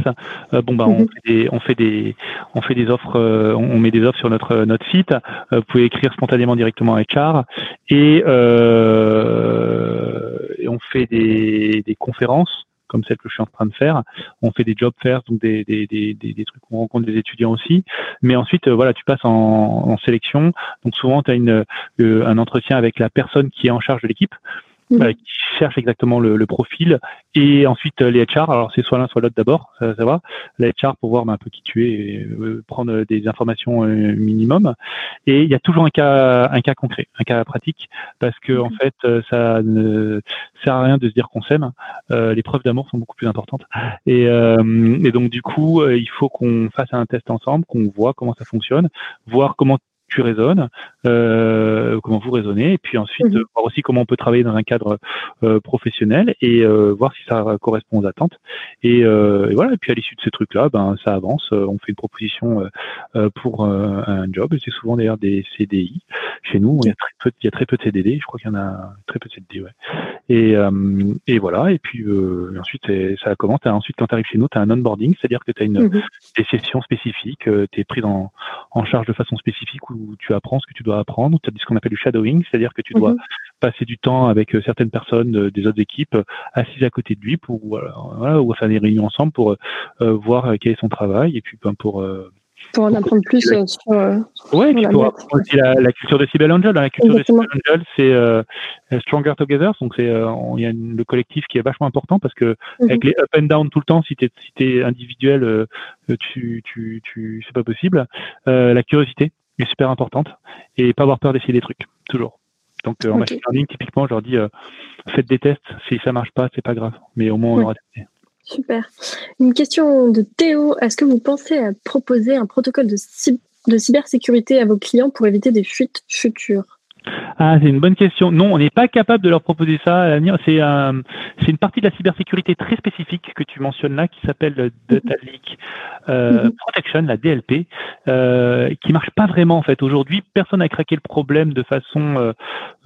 [SPEAKER 1] bon bah on, mhm. fait des, on fait des on fait des offres, on, met des offres sur notre notre site. vous pouvez écrire spontanément directement à HR et, et on fait des, des conférences comme celle que je suis en train de faire. On fait des job fairs, donc des, des, des, des, trucs où on rencontre des étudiants aussi. Mais ensuite, euh, voilà, tu passes en, sélection. Donc souvent, tu as une, euh, un entretien avec la personne qui est en charge de l'équipe. Euh, qui cherche exactement le, le, profil. Et ensuite les HR alors c'est soit l'un soit l'autre d'abord ça, ça, va. Les HR pour voir ben, un peu qui tu es et, prendre des informations minimum. Et il y a toujours un cas un cas concret un cas pratique parce que en mhm. fait ça ne sert à rien de se dire qu'on s'aime. Euh, les preuves d'amour sont beaucoup plus importantes. Et, et donc du coup il faut qu'on fasse un test ensemble qu'on voit comment ça fonctionne voir comment tu raisonnes, euh, comment vous raisonnez, et puis ensuite
[SPEAKER 2] Mhm.
[SPEAKER 1] voir aussi comment on peut travailler dans un cadre euh, professionnel et euh, voir si ça correspond aux attentes. Et, euh, et voilà. Et puis à l'issue de ces trucs-là, ben ça avance. Euh, on fait une proposition euh, pour euh, un job. C'est souvent d'ailleurs des CDI. Chez nous, il y a très peu, il y a très peu de CDD. Je crois qu'il y en a très peu de CDD. Ouais. Et, euh, et voilà. Et puis euh, ensuite ça commence. Ensuite, quand tu arrives chez nous, tu as un onboarding, c'est-à-dire que tu as une
[SPEAKER 2] Mhm.
[SPEAKER 1] des sessions spécifiques, tu es pris en, en charge de façon spécifique où tu apprends ce que tu dois apprendre. Tu as ce qu'on appelle du shadowing, c'est-à-dire que tu dois
[SPEAKER 2] Mhm.
[SPEAKER 1] passer du temps avec euh, certaines personnes euh, des autres équipes euh, assises à côté de lui pour voilà, ou faire des réunions ensemble pour euh, voir quel est son travail et puis ben, pour euh,
[SPEAKER 2] Pour en apprendre plus sur. euh,
[SPEAKER 1] ouais, et puis
[SPEAKER 2] la
[SPEAKER 1] pour
[SPEAKER 2] boîte.
[SPEAKER 1] apprendre aussi la, la culture de Cybele Angel. Dans la culture
[SPEAKER 2] Exactement.
[SPEAKER 1] de Cybele Angel, c'est euh, Stronger Together, donc c'est euh, il y a une- le collectif qui est vachement important parce que
[SPEAKER 2] Mhm.
[SPEAKER 1] avec les up and down tout le temps, si tu es, si t'es individuel, euh, tu, tu, tu, c'est pas possible. Euh, la curiosité est super importante et pas avoir peur d'essayer des trucs, toujours. Donc euh, en
[SPEAKER 2] Ok.
[SPEAKER 1] machine learning, typiquement, je leur dis euh, faites des tests. Si ça marche pas, c'est pas grave, mais au moins on
[SPEAKER 2] Ouais.
[SPEAKER 1] aura testé.
[SPEAKER 2] Super. Une question de Théo. Est-ce que vous pensez à proposer un protocole de cybersécurité à vos clients pour éviter des fuites futures?
[SPEAKER 1] Ah, c'est une bonne question. Non, on n'est pas capable de leur proposer ça à l'avenir. C'est c'est une partie de la cybersécurité très spécifique que tu mentionnes là, qui s'appelle le Data Leak euh,
[SPEAKER 2] Mhm.
[SPEAKER 1] Protection, la DLP, euh, qui marche pas vraiment en fait. Aujourd'hui, personne n'a craqué le problème de façon euh,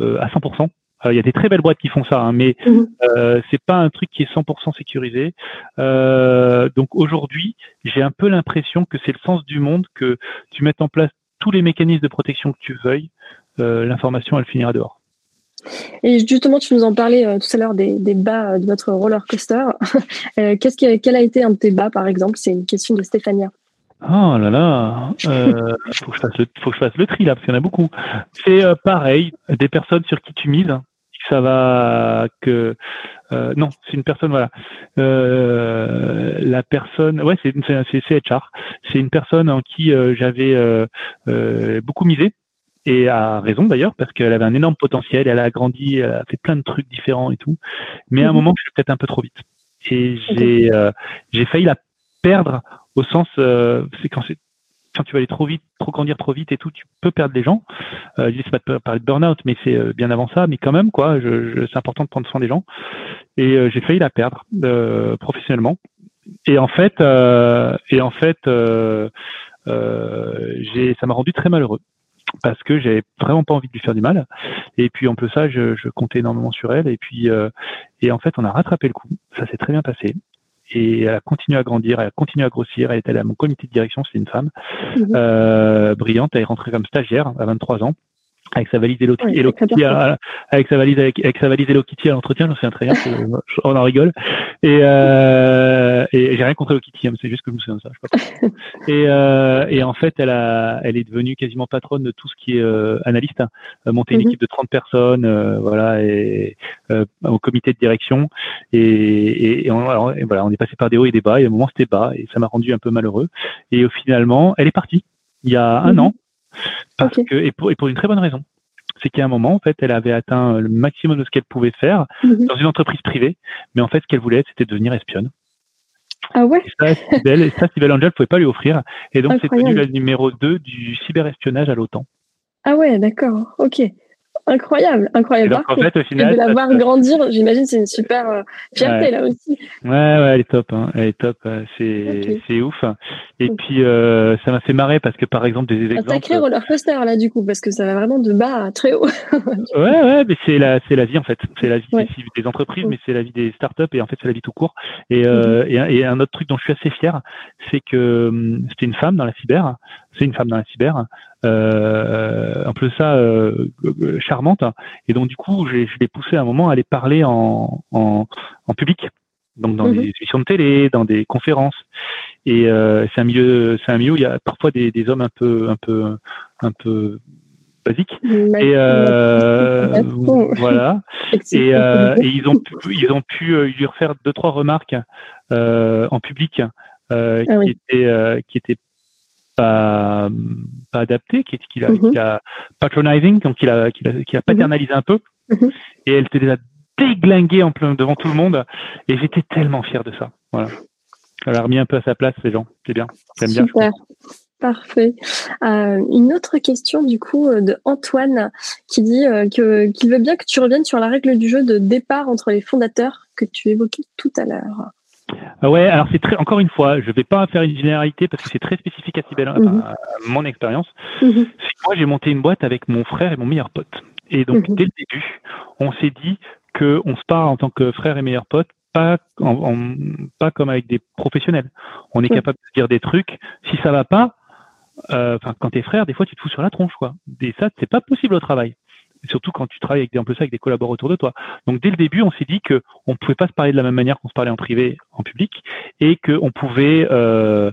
[SPEAKER 1] euh, à 100%. Euh, Il y a des très belles boîtes qui font ça, hein, mais
[SPEAKER 2] Mhm.
[SPEAKER 1] euh, c'est pas un truc qui est 100% sécurisé. Euh, donc aujourd'hui, j'ai un peu l'impression que c'est le sens du monde que tu mettes en place tous les mécanismes de protection que tu veuilles, euh, l'information elle finira dehors.
[SPEAKER 2] Et justement, tu nous en parlais euh, tout à l'heure des, des bas euh, de votre roller coaster. Euh, qu'est-ce qui quel a été un de tes bas, par exemple? C'est une question de Stéphania.
[SPEAKER 1] Oh là là, euh, faut que je fasse le, faut que je fasse le tri là parce qu'il y en a beaucoup. C'est euh, pareil, des personnes sur qui tu mises, que ça va que euh, non, c'est une personne voilà. Euh, la personne, ouais, c'est c'est HR. C'est une personne en qui euh, j'avais euh, euh, beaucoup misé et à raison d'ailleurs parce qu'elle avait un énorme potentiel, elle a grandi, elle a fait plein de trucs différents et tout. Mais à un
[SPEAKER 2] Mhm.
[SPEAKER 1] moment, je suis peut-être un peu trop vite et j'ai euh, j'ai failli la perdre au sens euh, c'est quand c'est quand tu vas aller trop vite, trop grandir trop vite et tout, tu peux perdre des gens. Euh, je dis c'est pas de parler de burn-out, mais c'est euh, bien avant ça. Mais quand même, quoi, je, je- c'est important de prendre soin des gens. Et euh, j'ai failli la perdre euh, professionnellement. Et en fait, euh, et en fait, j'ai, ça m'a rendu très malheureux parce que j'avais vraiment pas envie de lui faire du mal. Et puis en plus ça, je, je comptais énormément sur elle. Et puis euh, et en fait, on a rattrapé le coup. Ça s'est très bien passé. Et elle a continué à grandir, elle a continué à grossir. Elle était allée à mon comité de direction, c'est une femme
[SPEAKER 2] Mhm.
[SPEAKER 1] euh, brillante. Elle est rentrée comme stagiaire à 23 ans. Avec sa valise Hello, Hello Kitty, à- avec sa valise avec, avec sa valise Hello Kitty à l'entretien, j'en souviens très bien, je- on en rigole. Et, euh, et j'ai rien contre Hello Kitty, hein, c'est juste que je me souviens de ça. Je sais pas et, euh, et en fait, elle a, elle est devenue quasiment patronne de tout ce qui est euh, analyste, hein, euh, monter une
[SPEAKER 2] Mhm.
[SPEAKER 1] équipe de 30 personnes, euh, voilà, et euh, au comité de direction. Et, et, et on, alors, voilà, on est passé par des hauts et des bas. Et à un moment, c'était bas, et ça m'a rendu un peu malheureux. Et finalement, elle est partie il y a un
[SPEAKER 2] Mhm.
[SPEAKER 1] an, parce que et pour, et pour une très bonne raison. C'est qu'à un moment, en fait, elle avait atteint le maximum de ce qu'elle pouvait faire
[SPEAKER 2] Mhm.
[SPEAKER 1] dans une entreprise privée, mais en fait, ce qu'elle voulait, c'était devenir espionne.
[SPEAKER 2] Ah ouais
[SPEAKER 1] Et ça, Sibel, et ça, Sibel Angel ne pouvait pas lui offrir. Et donc, c'est devenu la numéro 2 du cyberespionnage à l'OTAN.
[SPEAKER 2] Ah ouais, d'accord. Ok. Incroyable,
[SPEAKER 1] Et
[SPEAKER 2] incroyable.
[SPEAKER 1] donc, en
[SPEAKER 2] parcours.
[SPEAKER 1] fait, au
[SPEAKER 2] Et de la voir grandir, j'imagine, c'est une super euh, fierté
[SPEAKER 1] Ouais.
[SPEAKER 2] là aussi.
[SPEAKER 1] Ouais, ouais, elle est top, hein. elle est top, euh, c'est ouf. Et puis euh, ça m'a fait marrer parce que par exemple des
[SPEAKER 2] Un
[SPEAKER 1] exemples.
[SPEAKER 2] sacré roller coaster là du coup, parce que ça va vraiment de bas à très haut.
[SPEAKER 1] Ouais, ouais, mais c'est la c'est la vie en fait, c'est la vie
[SPEAKER 2] Ouais.
[SPEAKER 1] des, des entreprises, mais c'est la vie des startups et en fait c'est la vie tout court. Et, euh, et, un- et un autre truc dont je suis assez fier, c'est que hum, c'était une femme dans la cyber, c'est une femme dans la cyber, euh, un peu ça euh, charmante. Et donc du coup, je l'ai poussée à un moment à aller parler en, en, en public, donc dans
[SPEAKER 2] Mhm.
[SPEAKER 1] des émissions de télé, dans des conférences. Et euh, c'est un milieu, c'est un milieu où il y a parfois des, des hommes un peu, un peu, un peu basiques. Et euh, voilà. Et, euh, et ils ont pu, ils ont pu euh, lui refaire deux trois remarques euh, en public euh,
[SPEAKER 2] Ah
[SPEAKER 1] qui
[SPEAKER 2] oui.
[SPEAKER 1] étaient euh, qui étaient pas pas adaptées, qui, qui, a,
[SPEAKER 2] Mhm.
[SPEAKER 1] qui a patronizing, donc qu'il a qu'il a, a paternalisé un peu.
[SPEAKER 2] Mhm.
[SPEAKER 1] Et elle était déjà déglinguée en plein devant tout le monde. Et j'étais tellement fier de ça. Voilà. Elle a remis un peu à sa place les gens. C'est bien. J'aime bien. je.
[SPEAKER 2] Parfait. Euh, une autre question du coup euh, de Antoine qui dit euh, que qu'il veut bien que tu reviennes sur la règle du jeu de départ entre les fondateurs que tu évoquais tout à l'heure.
[SPEAKER 1] Ah ouais, alors c'est très encore une fois, je vais pas faire une généralité parce que c'est très spécifique à, Cybelle,
[SPEAKER 2] Mhm.
[SPEAKER 1] à mon expérience.
[SPEAKER 2] Mhm.
[SPEAKER 1] Moi j'ai monté une boîte avec mon frère et mon meilleur pote. Et donc
[SPEAKER 2] Mhm.
[SPEAKER 1] dès le début, on s'est dit que on se parle en tant que frère et meilleur pote, pas en, en- pas comme avec des professionnels. On est capable de dire des trucs. Si ça va pas, euh, enfin quand t'es frère, des fois tu te fous sur la tronche quoi. Et ça c'est pas possible au travail. Surtout quand tu travailles avec des, peu ça avec des collaborateurs autour de toi. Donc dès le début, on s'est dit que on pouvait pas se parler de la même manière qu'on se parlait en privé, en public, et qu'on pouvait euh,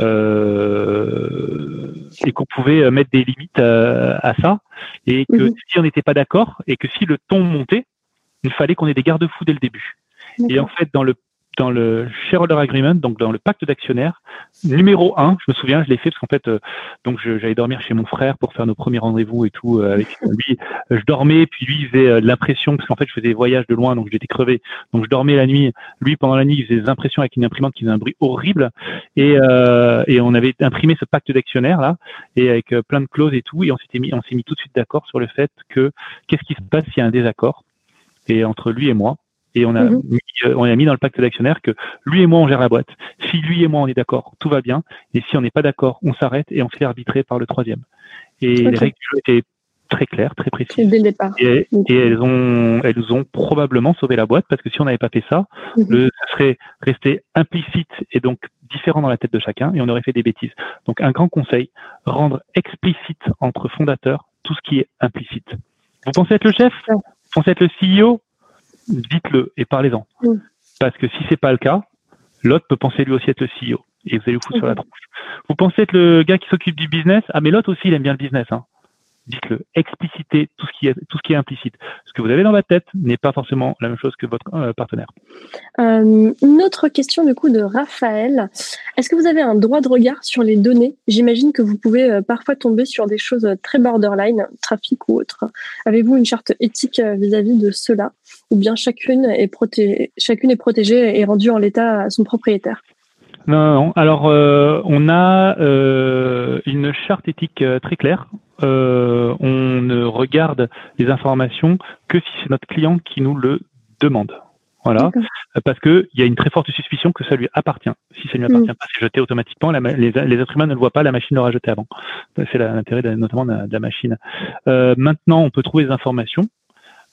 [SPEAKER 1] euh, et qu'on pouvait mettre des limites à ça, et que
[SPEAKER 2] Mhm.
[SPEAKER 1] si on n'était pas d'accord et que si le ton montait, il fallait qu'on ait des garde-fous dès le début. Et en fait, dans le dans le shareholder agreement, donc dans le pacte d'actionnaires, numéro un, je me souviens, je l'ai fait parce qu'en fait, euh, donc j'allais dormir chez mon frère pour faire nos premiers rendez-vous et tout euh, avec lui. Euh, Je dormais, puis lui faisait euh, l'impression parce qu'en fait je faisais des voyages de loin, donc j'étais crevé. Donc je dormais la nuit. Lui pendant la nuit il faisait des impressions avec une imprimante qui faisait un bruit horrible. Et euh, et on avait imprimé ce pacte d'actionnaires là et avec euh, plein de clauses et tout. Et on s'était mis, on s'est mis tout de suite d'accord sur le fait que qu'est-ce qui se passe s'il y a un désaccord et entre lui et moi. Et on a,
[SPEAKER 2] Mhm.
[SPEAKER 1] mis, euh, on a mis dans le pacte d'actionnaires que lui et moi on gère la boîte. Si lui et moi on est d'accord, tout va bien. Et si on n'est pas d'accord, on s'arrête et on se fait arbitrer par le troisième. Et les règles du jeu étaient très claires, très précises.
[SPEAKER 2] dès le départ.
[SPEAKER 1] Et, elles ont, elles ont probablement sauvé la boîte parce que si on n'avait pas fait ça,
[SPEAKER 2] Mhm.
[SPEAKER 1] le, ça serait resté implicite et donc différent dans la tête de chacun et on aurait fait des bêtises. Donc un grand conseil, rendre explicite entre fondateurs tout ce qui est implicite. Vous pensez être le chef? Vous pensez être le CEO Dites-le et parlez-en. Parce que si c'est pas le cas, l'autre peut penser lui aussi être le CEO et vous allez vous foutre sur la
[SPEAKER 2] Mhm.
[SPEAKER 1] tronche. Vous pensez être le gars qui s'occupe du business? Ah mais l'autre aussi il aime bien le business. Hein. Dites-le, explicitez tout ce qui est tout ce qui est implicite. Ce que vous avez dans votre tête n'est pas forcément la même chose que votre euh, partenaire.
[SPEAKER 2] Euh, une autre question du coup de Raphaël. Est-ce que vous avez un droit de regard sur les données? J'imagine que vous pouvez euh, parfois tomber sur des choses très borderline, trafic ou autre. Avez-vous une charte éthique vis-à-vis de cela? Ou bien chacune est, protégée, chacune est protégée et rendue en l'état à son propriétaire?
[SPEAKER 1] Non, non, non. Alors, euh, on a euh, une charte éthique euh, très claire. Euh, on ne regarde les informations que si c'est notre client qui nous le demande. Voilà. Euh, parce que il y a une très forte suspicion que ça lui appartient. Si ça ne lui appartient pas, c'est jeté automatiquement. La les, les êtres humains ne le voient pas, la machine l'aura jeté avant. C'est l'intérêt notamment de la, de la machine. Euh, maintenant, on peut trouver des informations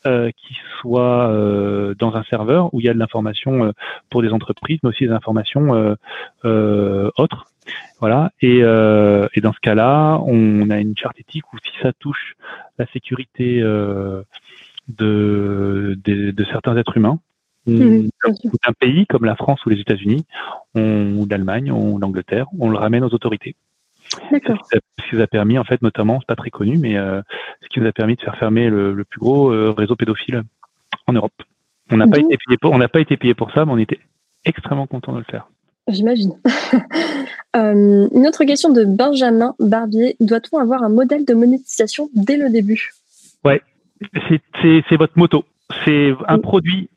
[SPEAKER 1] euh, qui soient euh, dans un serveur où il y a de l'information euh, pour des entreprises, mais aussi des informations euh, euh, autres. Voilà. Et, euh, et dans ce cas-là, on a une charte éthique où si ça touche la sécurité euh, de, de, de certains êtres humains,
[SPEAKER 2] Mhm,
[SPEAKER 1] d'un pays comme la France ou les États-Unis, ou l'Allemagne ou l'Angleterre, on le ramène aux autorités. Ce qui nous a permis, en fait, notamment, c'est pas très connu, mais euh, ce qui nous a permis de faire fermer le, le plus gros réseau pédophile en Europe. On n'a pas
[SPEAKER 2] D'où-
[SPEAKER 1] été payé pour, on n'a pas été payé pour ça, mais on était extrêmement content de le faire.
[SPEAKER 2] J'imagine. Euh, une autre question de Benjamin Barbier. Doit-on avoir un modèle de monétisation dès le début?
[SPEAKER 1] C'est- C'est votre moto. C'est un
[SPEAKER 2] Mm.
[SPEAKER 1] produit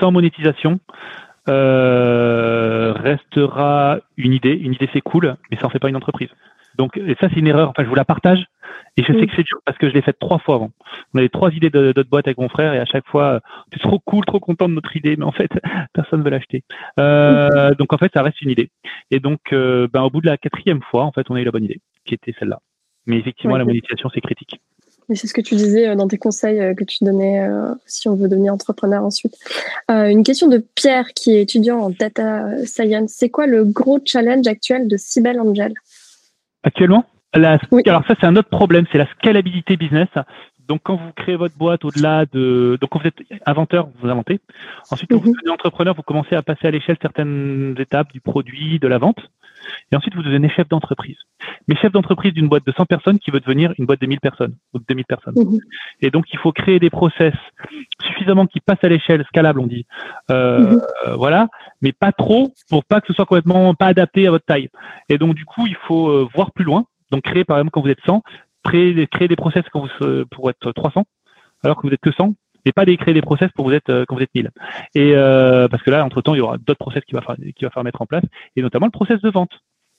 [SPEAKER 1] sans monétisation euh, restera une idée. Une idée c'est cool, mais ça en fait pas une entreprise. Donc et ça c'est une erreur. Enfin je vous la partage et je sais que c'est dur parce que je l'ai faite trois fois avant. On avait trois idées de- d'autres boîtes avec mon frère et à chaque fois euh, c'est trop cool, trop content de notre idée, mais en fait personne veut l'acheter. Euh, donc en fait ça reste une idée. Et donc euh, ben, au bout de la quatrième fois en fait on a eu la bonne idée qui était celle-là. Mais effectivement
[SPEAKER 2] Ouais.
[SPEAKER 1] la monétisation c'est critique.
[SPEAKER 2] Mais c'est ce que tu disais euh, dans tes conseils que tu donnais euh, si on veut devenir entrepreneur ensuite. Euh, une question de Pierre qui est étudiant en data science. C'est quoi le gros challenge actuel de Cybelle Angel?
[SPEAKER 1] Actuellement la,
[SPEAKER 2] Oui.
[SPEAKER 1] Alors ça, c'est un autre problème, c'est la scalabilité business. Donc quand vous créez votre boîte au-delà de... Donc quand vous êtes inventeur, vous inventez. Ensuite, quand vous
[SPEAKER 2] Mhm.
[SPEAKER 1] devenez entrepreneur, vous commencez à passer à l'échelle certaines étapes du produit, de la vente. Et ensuite, vous devenez chef d'entreprise. Mais chef d'entreprise d'une boîte de 100 personnes qui veut devenir une boîte de 1000 personnes ou de 2000 personnes.
[SPEAKER 2] Mhm.
[SPEAKER 1] Et donc, il faut créer des process suffisamment qui passent à l'échelle scalable, on dit. Euh,
[SPEAKER 2] Mhm.
[SPEAKER 1] euh, voilà, mais pas trop pour pas que ce soit complètement pas adapté à votre taille. Et donc, du coup, il faut euh, voir plus loin. Donc, créer, par exemple, quand vous êtes 100, créer, créer des process quand vous, euh, pour être 300, alors que vous êtes que 100, et pas créer des process pour vous être, euh, quand vous êtes 1000. Et euh, parce que là, entre-temps, il y aura d'autres process qu'il va, falloir- qu'il va falloir mettre en place, et notamment le process de vente.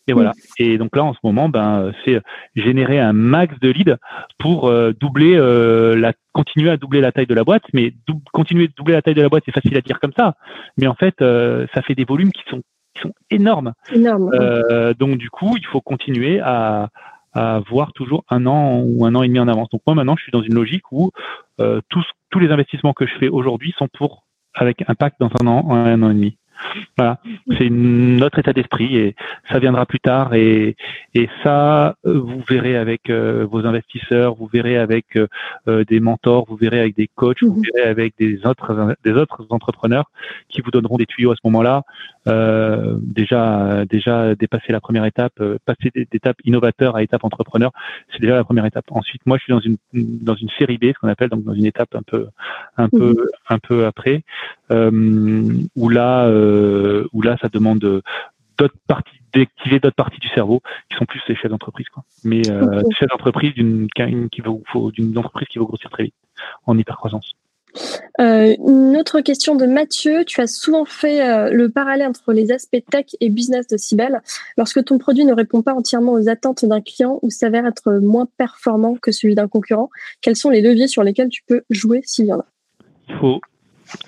[SPEAKER 1] Et voilà. Et donc là, en ce moment, ben, c'est générer un max de leads pour euh, doubler euh, la, continuer à doubler la taille de la boîte. Mais continuer de doubler la taille de la boîte, c'est facile à dire comme ça. Mais en fait, euh, ça fait des volumes qui sont, qui sont énormes.
[SPEAKER 2] Énorme.
[SPEAKER 1] donc du coup, il faut continuer à, à voir toujours un an ou un an et demi en avance. Donc moi maintenant, je suis dans une logique où tous tous les investissements que je fais aujourd'hui sont pour avec impact dans un an, un an et demi. Voilà, c'est notre état d'esprit et ça viendra plus tard et, et ça, vous verrez avec euh, vos investisseurs, vous verrez avec euh, des mentors, vous verrez avec des coachs, vous mhm. verrez avec des autres des autres entrepreneurs qui vous donneront des tuyaux à ce moment-là. Euh, déjà déjà dépasser la première étape, passer d'étape innovateur à étape entrepreneur, c'est déjà la première étape. Ensuite, moi, je suis dans une dans une série B, ce qu'on appelle donc dans une étape un peu un peu mhm. un peu après, où là euh, où là, ça demande d'autres parties d'activer d'autres parties du cerveau qui sont plus les chefs d'entreprise quoi. Mais euh, chefs d'entreprise d'une qui d'une entreprise qui va grossir très vite en hypercroissance.
[SPEAKER 2] Euh, une autre question de Mathieu. Tu as souvent fait euh, le parallèle entre les aspects tech et business de Cybelle. Lorsque ton produit ne répond pas entièrement aux attentes d'un client ou s'avère être moins performant que celui d'un concurrent, quels sont les leviers sur lesquels tu peux jouer s'il y en a
[SPEAKER 1] Il faut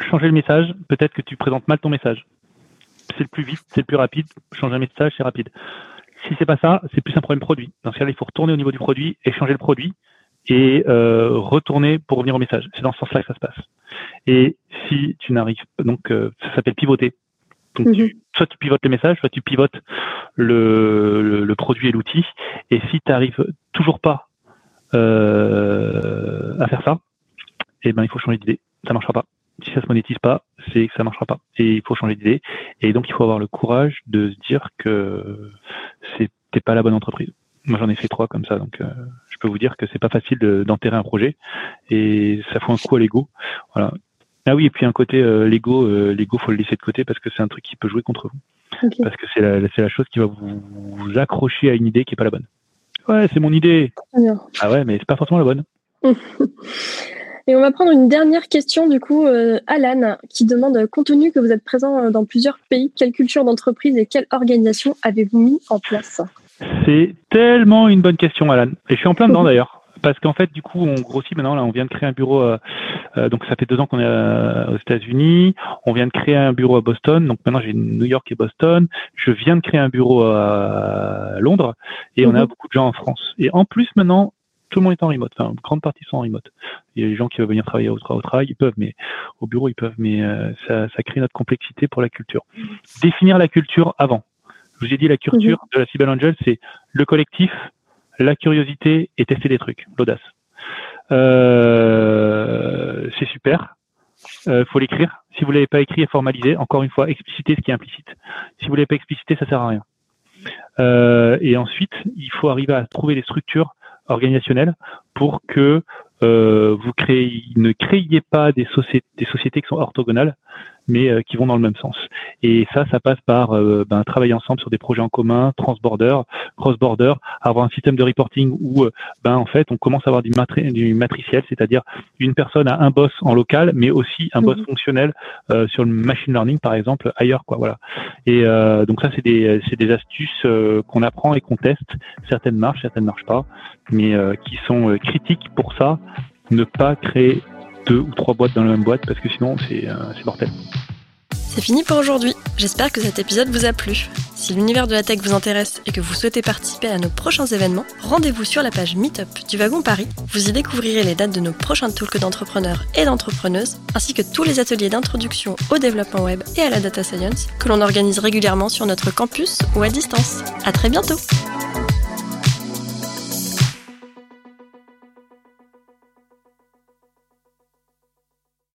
[SPEAKER 1] changer le message. Peut-être que tu présentes mal ton message c'est le plus vite, c'est le plus rapide. Changer un message, c'est rapide. Si c'est pas ça, c'est plus un problème produit. Dans ce cas-là, il faut retourner au niveau du produit, échanger le produit et euh, retourner pour revenir au message. C'est dans ce sens-là que ça se passe. Et si tu n'arrives donc euh, ça s'appelle pivoter. Donc mhm. soit tu pivotes le message, soit tu pivotes le, le, produit et l'outil. Et si tu n'arrives toujours pas euh, à faire ça, eh ben il faut changer d'idée. Ça marchera pas si ça se monétise pas, c'est que ça marchera pas. Et il faut changer d'idée. Et donc, il faut avoir le courage de se dire que c'était pas la bonne entreprise. Moi, j'en ai fait trois comme ça, donc euh, je peux vous dire que c'est pas facile d'enterrer un projet et ça fout un coup à l'ego. Voilà. Ah oui, et puis un côté euh, l'ego, euh, l'ego faut le laisser de côté parce que c'est un truc qui peut jouer contre vous. Parce que c'est la, la chose qui va vous, vous, accrocher à une idée qui est pas la bonne. Ouais, c'est mon idée. Ah ouais, mais c'est pas forcément la bonne.
[SPEAKER 2] Et on va prendre une dernière question du coup, Alan, qui demande, compte tenu que vous êtes présent dans plusieurs pays, quelle culture d'entreprise et quelle organisation avez-vous mis en place?
[SPEAKER 1] C'est tellement une bonne question, Alan. Et je suis en plein dedans d'ailleurs. Parce qu'en fait, du coup, on grossit maintenant. Là, on vient de créer un bureau. Euh, donc, ça fait deux ans qu'on est aux États-Unis. On vient de créer un bureau à Boston. Donc, maintenant, j'ai New York et Boston. Je viens de créer un bureau à Londres. Et on a mhm. beaucoup de gens en France. Et en plus, maintenant, tout le monde est en remote. Enfin, une grande partie sont en remote. Il y a des gens qui veulent venir travailler au, travail, ils peuvent, mais au bureau, ils peuvent. Mais euh, ça, ça, crée notre complexité pour la culture. Définir la culture avant. Je vous ai dit, la culture mhm. de la Cyber Angel, c'est le collectif, la curiosité et tester des trucs, l'audace. Euh, c'est super. Euh, faut l'écrire. Si vous l'avez pas écrit et formalisé, encore une fois, expliciter ce qui est implicite. Si vous l'avez pas explicité, ça sert à rien. Euh, et ensuite, il faut arriver à trouver des structures organisationnel pour que euh, vous créez, ne créiez pas des sociétés, des sociétés qui sont orthogonales, mais euh, qui vont dans le même sens. Et ça, ça passe par euh, ben, travailler ensemble sur des projets en commun, transborder, cross-border, avoir un système de reporting où, euh, ben, en fait, on commence à avoir du, du matriciel, c'est-à-dire une personne a un boss en local, mais aussi un boss mhm. fonctionnel sur le machine learning, par exemple, ailleurs, quoi. Voilà. Et donc ça, c'est des, c'est des astuces qu'on apprend et qu'on teste. Certaines marchent, certaines marchent pas, mais qui sont critiques pour ça. Ne pas créer deux ou trois boîtes dans la même boîte parce que sinon c'est euh, mortel.
[SPEAKER 2] C'est fini pour aujourd'hui. J'espère que cet épisode vous a plu. Si l'univers de la tech vous intéresse et que vous souhaitez participer à nos prochains événements, rendez-vous sur la page Meetup du Wagon Paris. Vous y découvrirez les dates de nos prochains talks d'entrepreneurs et d'entrepreneuses, ainsi que tous les ateliers d'introduction au développement web et à la data science que l'on organise régulièrement sur notre campus ou à distance. À très bientôt!